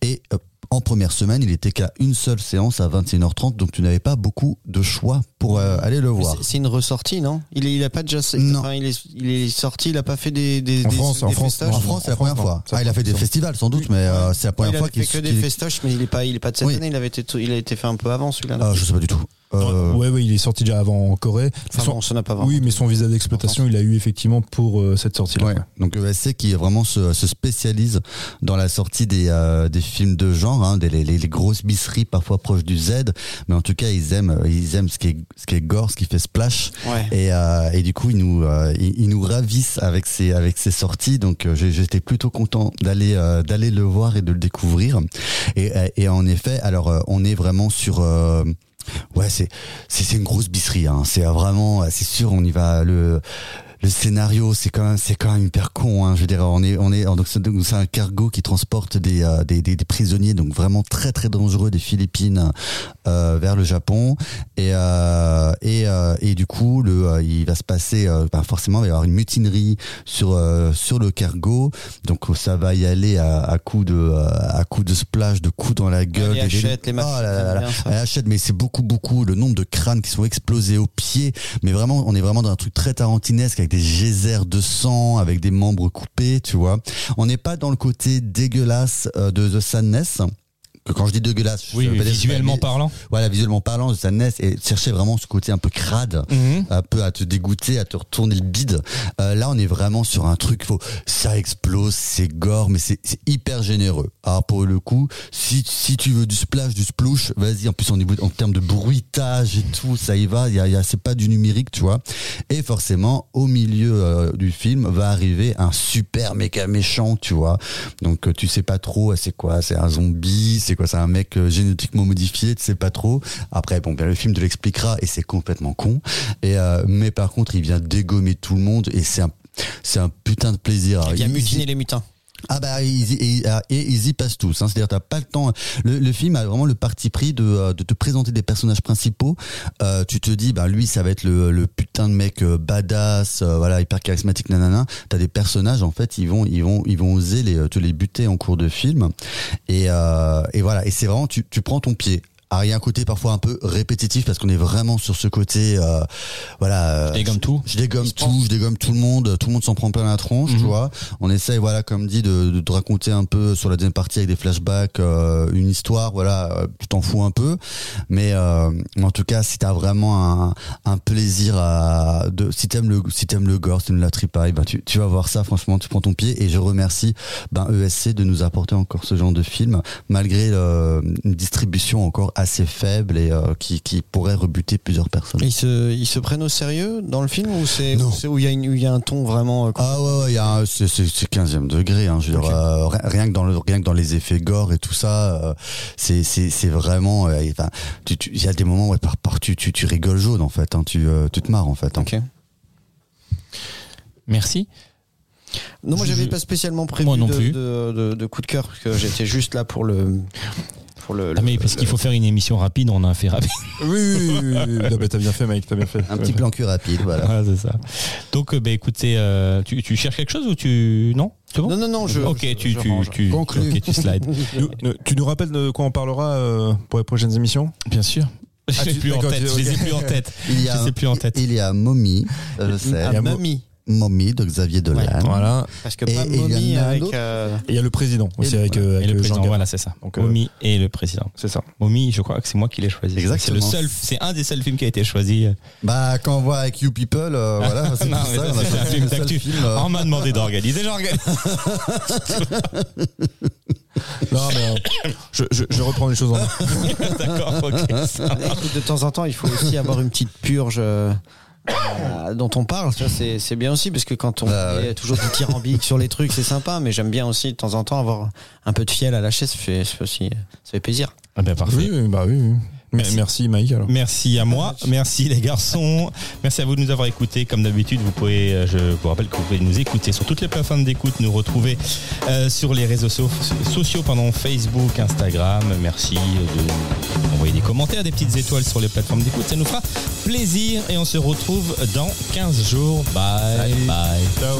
Et euh, En première semaine, il était qu'à une seule séance à 21h30, donc tu n'avais pas beaucoup de choix pour euh, aller le voir. C'est une ressortie, non? Il, est, il a pas déjà. Non. enfin, il, est, il est sorti, il a pas fait des. des En France, des en France, festoches En France, c'est la première fois. Ah, il a fait des festivals sans doute, mais euh, c'est la première il fois qu'il fait que des festoches, mais il est pas, il est pas de cette Oui. année. Il avait été, il a été fait un peu avant celui-là. Ah, je sais pas du tout. Euh, Ouais, ouais, il est sorti déjà avant en Corée. Enfin, Son- bon, ça n'a pas oui, mais son visa d'exploitation, il a eu effectivement pour euh, cette sortie-là. Ouais. Donc ESC qui vraiment se, se spécialise dans la sortie des, euh, des films de genre, hein, des, les, les grosses bisseries parfois proches du Z, mais en tout cas ils aiment ils aiment ce qui est ce qui est gore, ce qui fait splash. Ouais. Et, euh, et du coup, ils nous, euh, ils, ils nous ravissent avec ces, avec ces sorties. Donc, euh, j'ai- j'étais plutôt content d'aller, euh, d'aller le voir et de le découvrir. Et, euh, et en effet, alors, euh, on est vraiment sur. Euh, ouais, c'est, c'est, une grosse bisserie. Hein. C'est euh, vraiment, c'est sûr, on y va. Le, le scénario, c'est quand même, c'est quand même hyper con. Hein. Je veux dire, on est, on est, donc c'est, un cargo qui transporte des, euh, des, des, des prisonniers, donc vraiment très très dangereux des Philippines euh, vers le Japon. Et euh, et, euh, et du coup, le, euh, il va se passer, euh, ben forcément, il va y avoir une mutinerie sur euh, sur le cargo. Donc ça va y aller à, à coup de à coup de splash, de coups dans la gueule. les des- hachettes, les Oh machins, là là là là. bien ça. Elle achète, mais c'est beaucoup, beaucoup le nombre de crânes qui sont explosés au pied. Mais vraiment, on est vraiment dans un truc très tarantinesque avec des geysers de sang, avec des membres coupés, tu vois. On n'est pas dans le côté dégueulasse euh, de The Sadness. Quand je dis dégueulasse, Oui, dire- visuellement parlant. Voilà, visuellement parlant, The Sadness et chercher vraiment ce côté un peu crade Mhm. un peu à te dégoûter, à te retourner le bide. Euh, là, on est vraiment sur un truc, faut, ça explose, c'est gore, mais c'est hyper généreux. Alors pour le coup, si, si tu veux du splash, du splouche, vas-y. En plus, en, niveau- en termes de bruitage et tout, ça y va. Il y a, y a- c'est pas du numérique, tu vois. Et forcément, au milieu euh, du film va arriver un super méga méchant, tu vois. Donc euh, tu sais pas trop, c'est quoi, c'est un zombie, c'est quoi, c'est un mec euh, génétiquement modifié, tu sais pas trop. Après, bon, bien le film te l'expliquera et c'est complètement con. Et euh, mais par contre, il vient dégommer tout le monde et c'est un c'est un putain de plaisir. Il vient mutiner les mutins. Ah bah ils, y- et, ils y passent tous. Hein. C'est-à-dire t'as pas le temps. Le, film a vraiment le parti pris de, euh, te présenter des personnages principaux. Euh, tu te dis bah lui ça va être le, putain de mec euh, badass, voilà hyper charismatique nanana. T'as des personnages en fait ils vont ils vont ils vont oser te les buter en cours de film. Et, voilà et c'est vraiment tu prends ton pied. Alors, il y a un côté parfois un peu répétitif parce qu'on est vraiment sur ce côté, euh, voilà. euh, Je dégomme tout. je dégomme tout, je dégomme tout le monde, tout le monde s'en prend plein la tronche, tu Mhm. vois. On essaye, voilà, comme dit, de, de, de raconter un peu sur la deuxième partie avec des flashbacks, euh, une histoire, voilà, euh, tu t'en fous un peu. Mais euh, en tout cas, si t'as vraiment un, un plaisir à, de, si t'aimes le, si t'aimes le gore, si t'aimes la tripaille, ben tu, tu vas voir ça. Franchement, tu prends ton pied. Et je remercie ben ESC de nous apporter encore ce genre de film, malgré euh, une distribution encore assez faible et euh, qui, qui pourrait rebuter plusieurs personnes. Ils se, ils se prennent au sérieux dans le film ou c'est où il y, a y un ton vraiment. euh, Ah ouais, ouais, il y a un- c'est, c'est, c'est 15e degré. Hein, je veux dire, euh, ri- rien que dans le, rien que dans les effets gore et tout ça, euh, c'est, vraiment. euh, il y a des moments où par, par tu, tu, tu rigoles jaune en fait. Hein, tu, euh, tu te marres en fait. hein. Merci. Non, moi j'avais pas spécialement prévu Moi non de, plus. De, de- de coup de cœur parce que j'étais juste là pour le. Pour le, Ah, mais parce qu'il faut faire une émission rapide, on a un fait rapide. Oui, oui, oui, oui, oui. Non, mais t'as bien fait, Mike, t'as bien fait. Un petit plan cul rapide, voilà. Voilà, c'est ça. Donc, euh, bah, écoutez, euh, tu, tu cherches quelque chose ou tu. Non? C'est bon? Non, non, non, je. Ok, je- tu, je tu, tu, tu slides. Tu nous rappelles de quoi on parlera euh, pour les prochaines émissions? Bien sûr. Je Ah, les ai plus en tête. Je les ai plus en tête. Il y Je a, les ai plus en tête. il y a Mommy, je sais. Ah, Il y a mamie. Mommy de Xavier Dolan. Voilà. Parce que Et- pas et avec. euh, Et il y a le président aussi Et- avec, euh, Et le président, Jean voilà, c'est ça. Donc, euh, Momi et le président. C'est ça. Momi, je crois que c'est moi qui l'ai choisi. Exactement. C'est le seul, c'est un des seuls films qui a été choisi. Bah quand on voit avec You People, euh, voilà, c'est Non, pour mais ça. ça, c'est un film d'actu. film, euh, On m'a demandé d'organiser, j'organise. Non, mais euh, je, je, je reprends les choses en main. D'accord, ok. de temps en temps, il faut aussi avoir une petite purge. Euh, dont on parle, tu vois, c'est c'est bien aussi parce que quand on Bah, est ouais. toujours dithyrambique sur les trucs, c'est sympa, mais j'aime bien aussi de temps en temps avoir un peu de fiel à lâcher, ça fait, ça fait aussi, ça fait plaisir. Ah ben, parfait. Oui, oui, bah oui. oui. Merci. Merci. Mike alors. Merci à moi, merci les garçons, merci à vous de nous avoir écoutés. Comme d'habitude, vous pouvez, euh, je vous rappelle que vous pouvez nous écouter sur toutes les plateformes d'écoute, nous retrouver euh, sur les réseaux so- sociaux, pardon, Facebook, Instagram. Merci de envoyer des commentaires, des petites étoiles sur les plateformes d'écoute, ça nous fera plaisir et on se retrouve dans 15 jours. Bye bye. Ciao.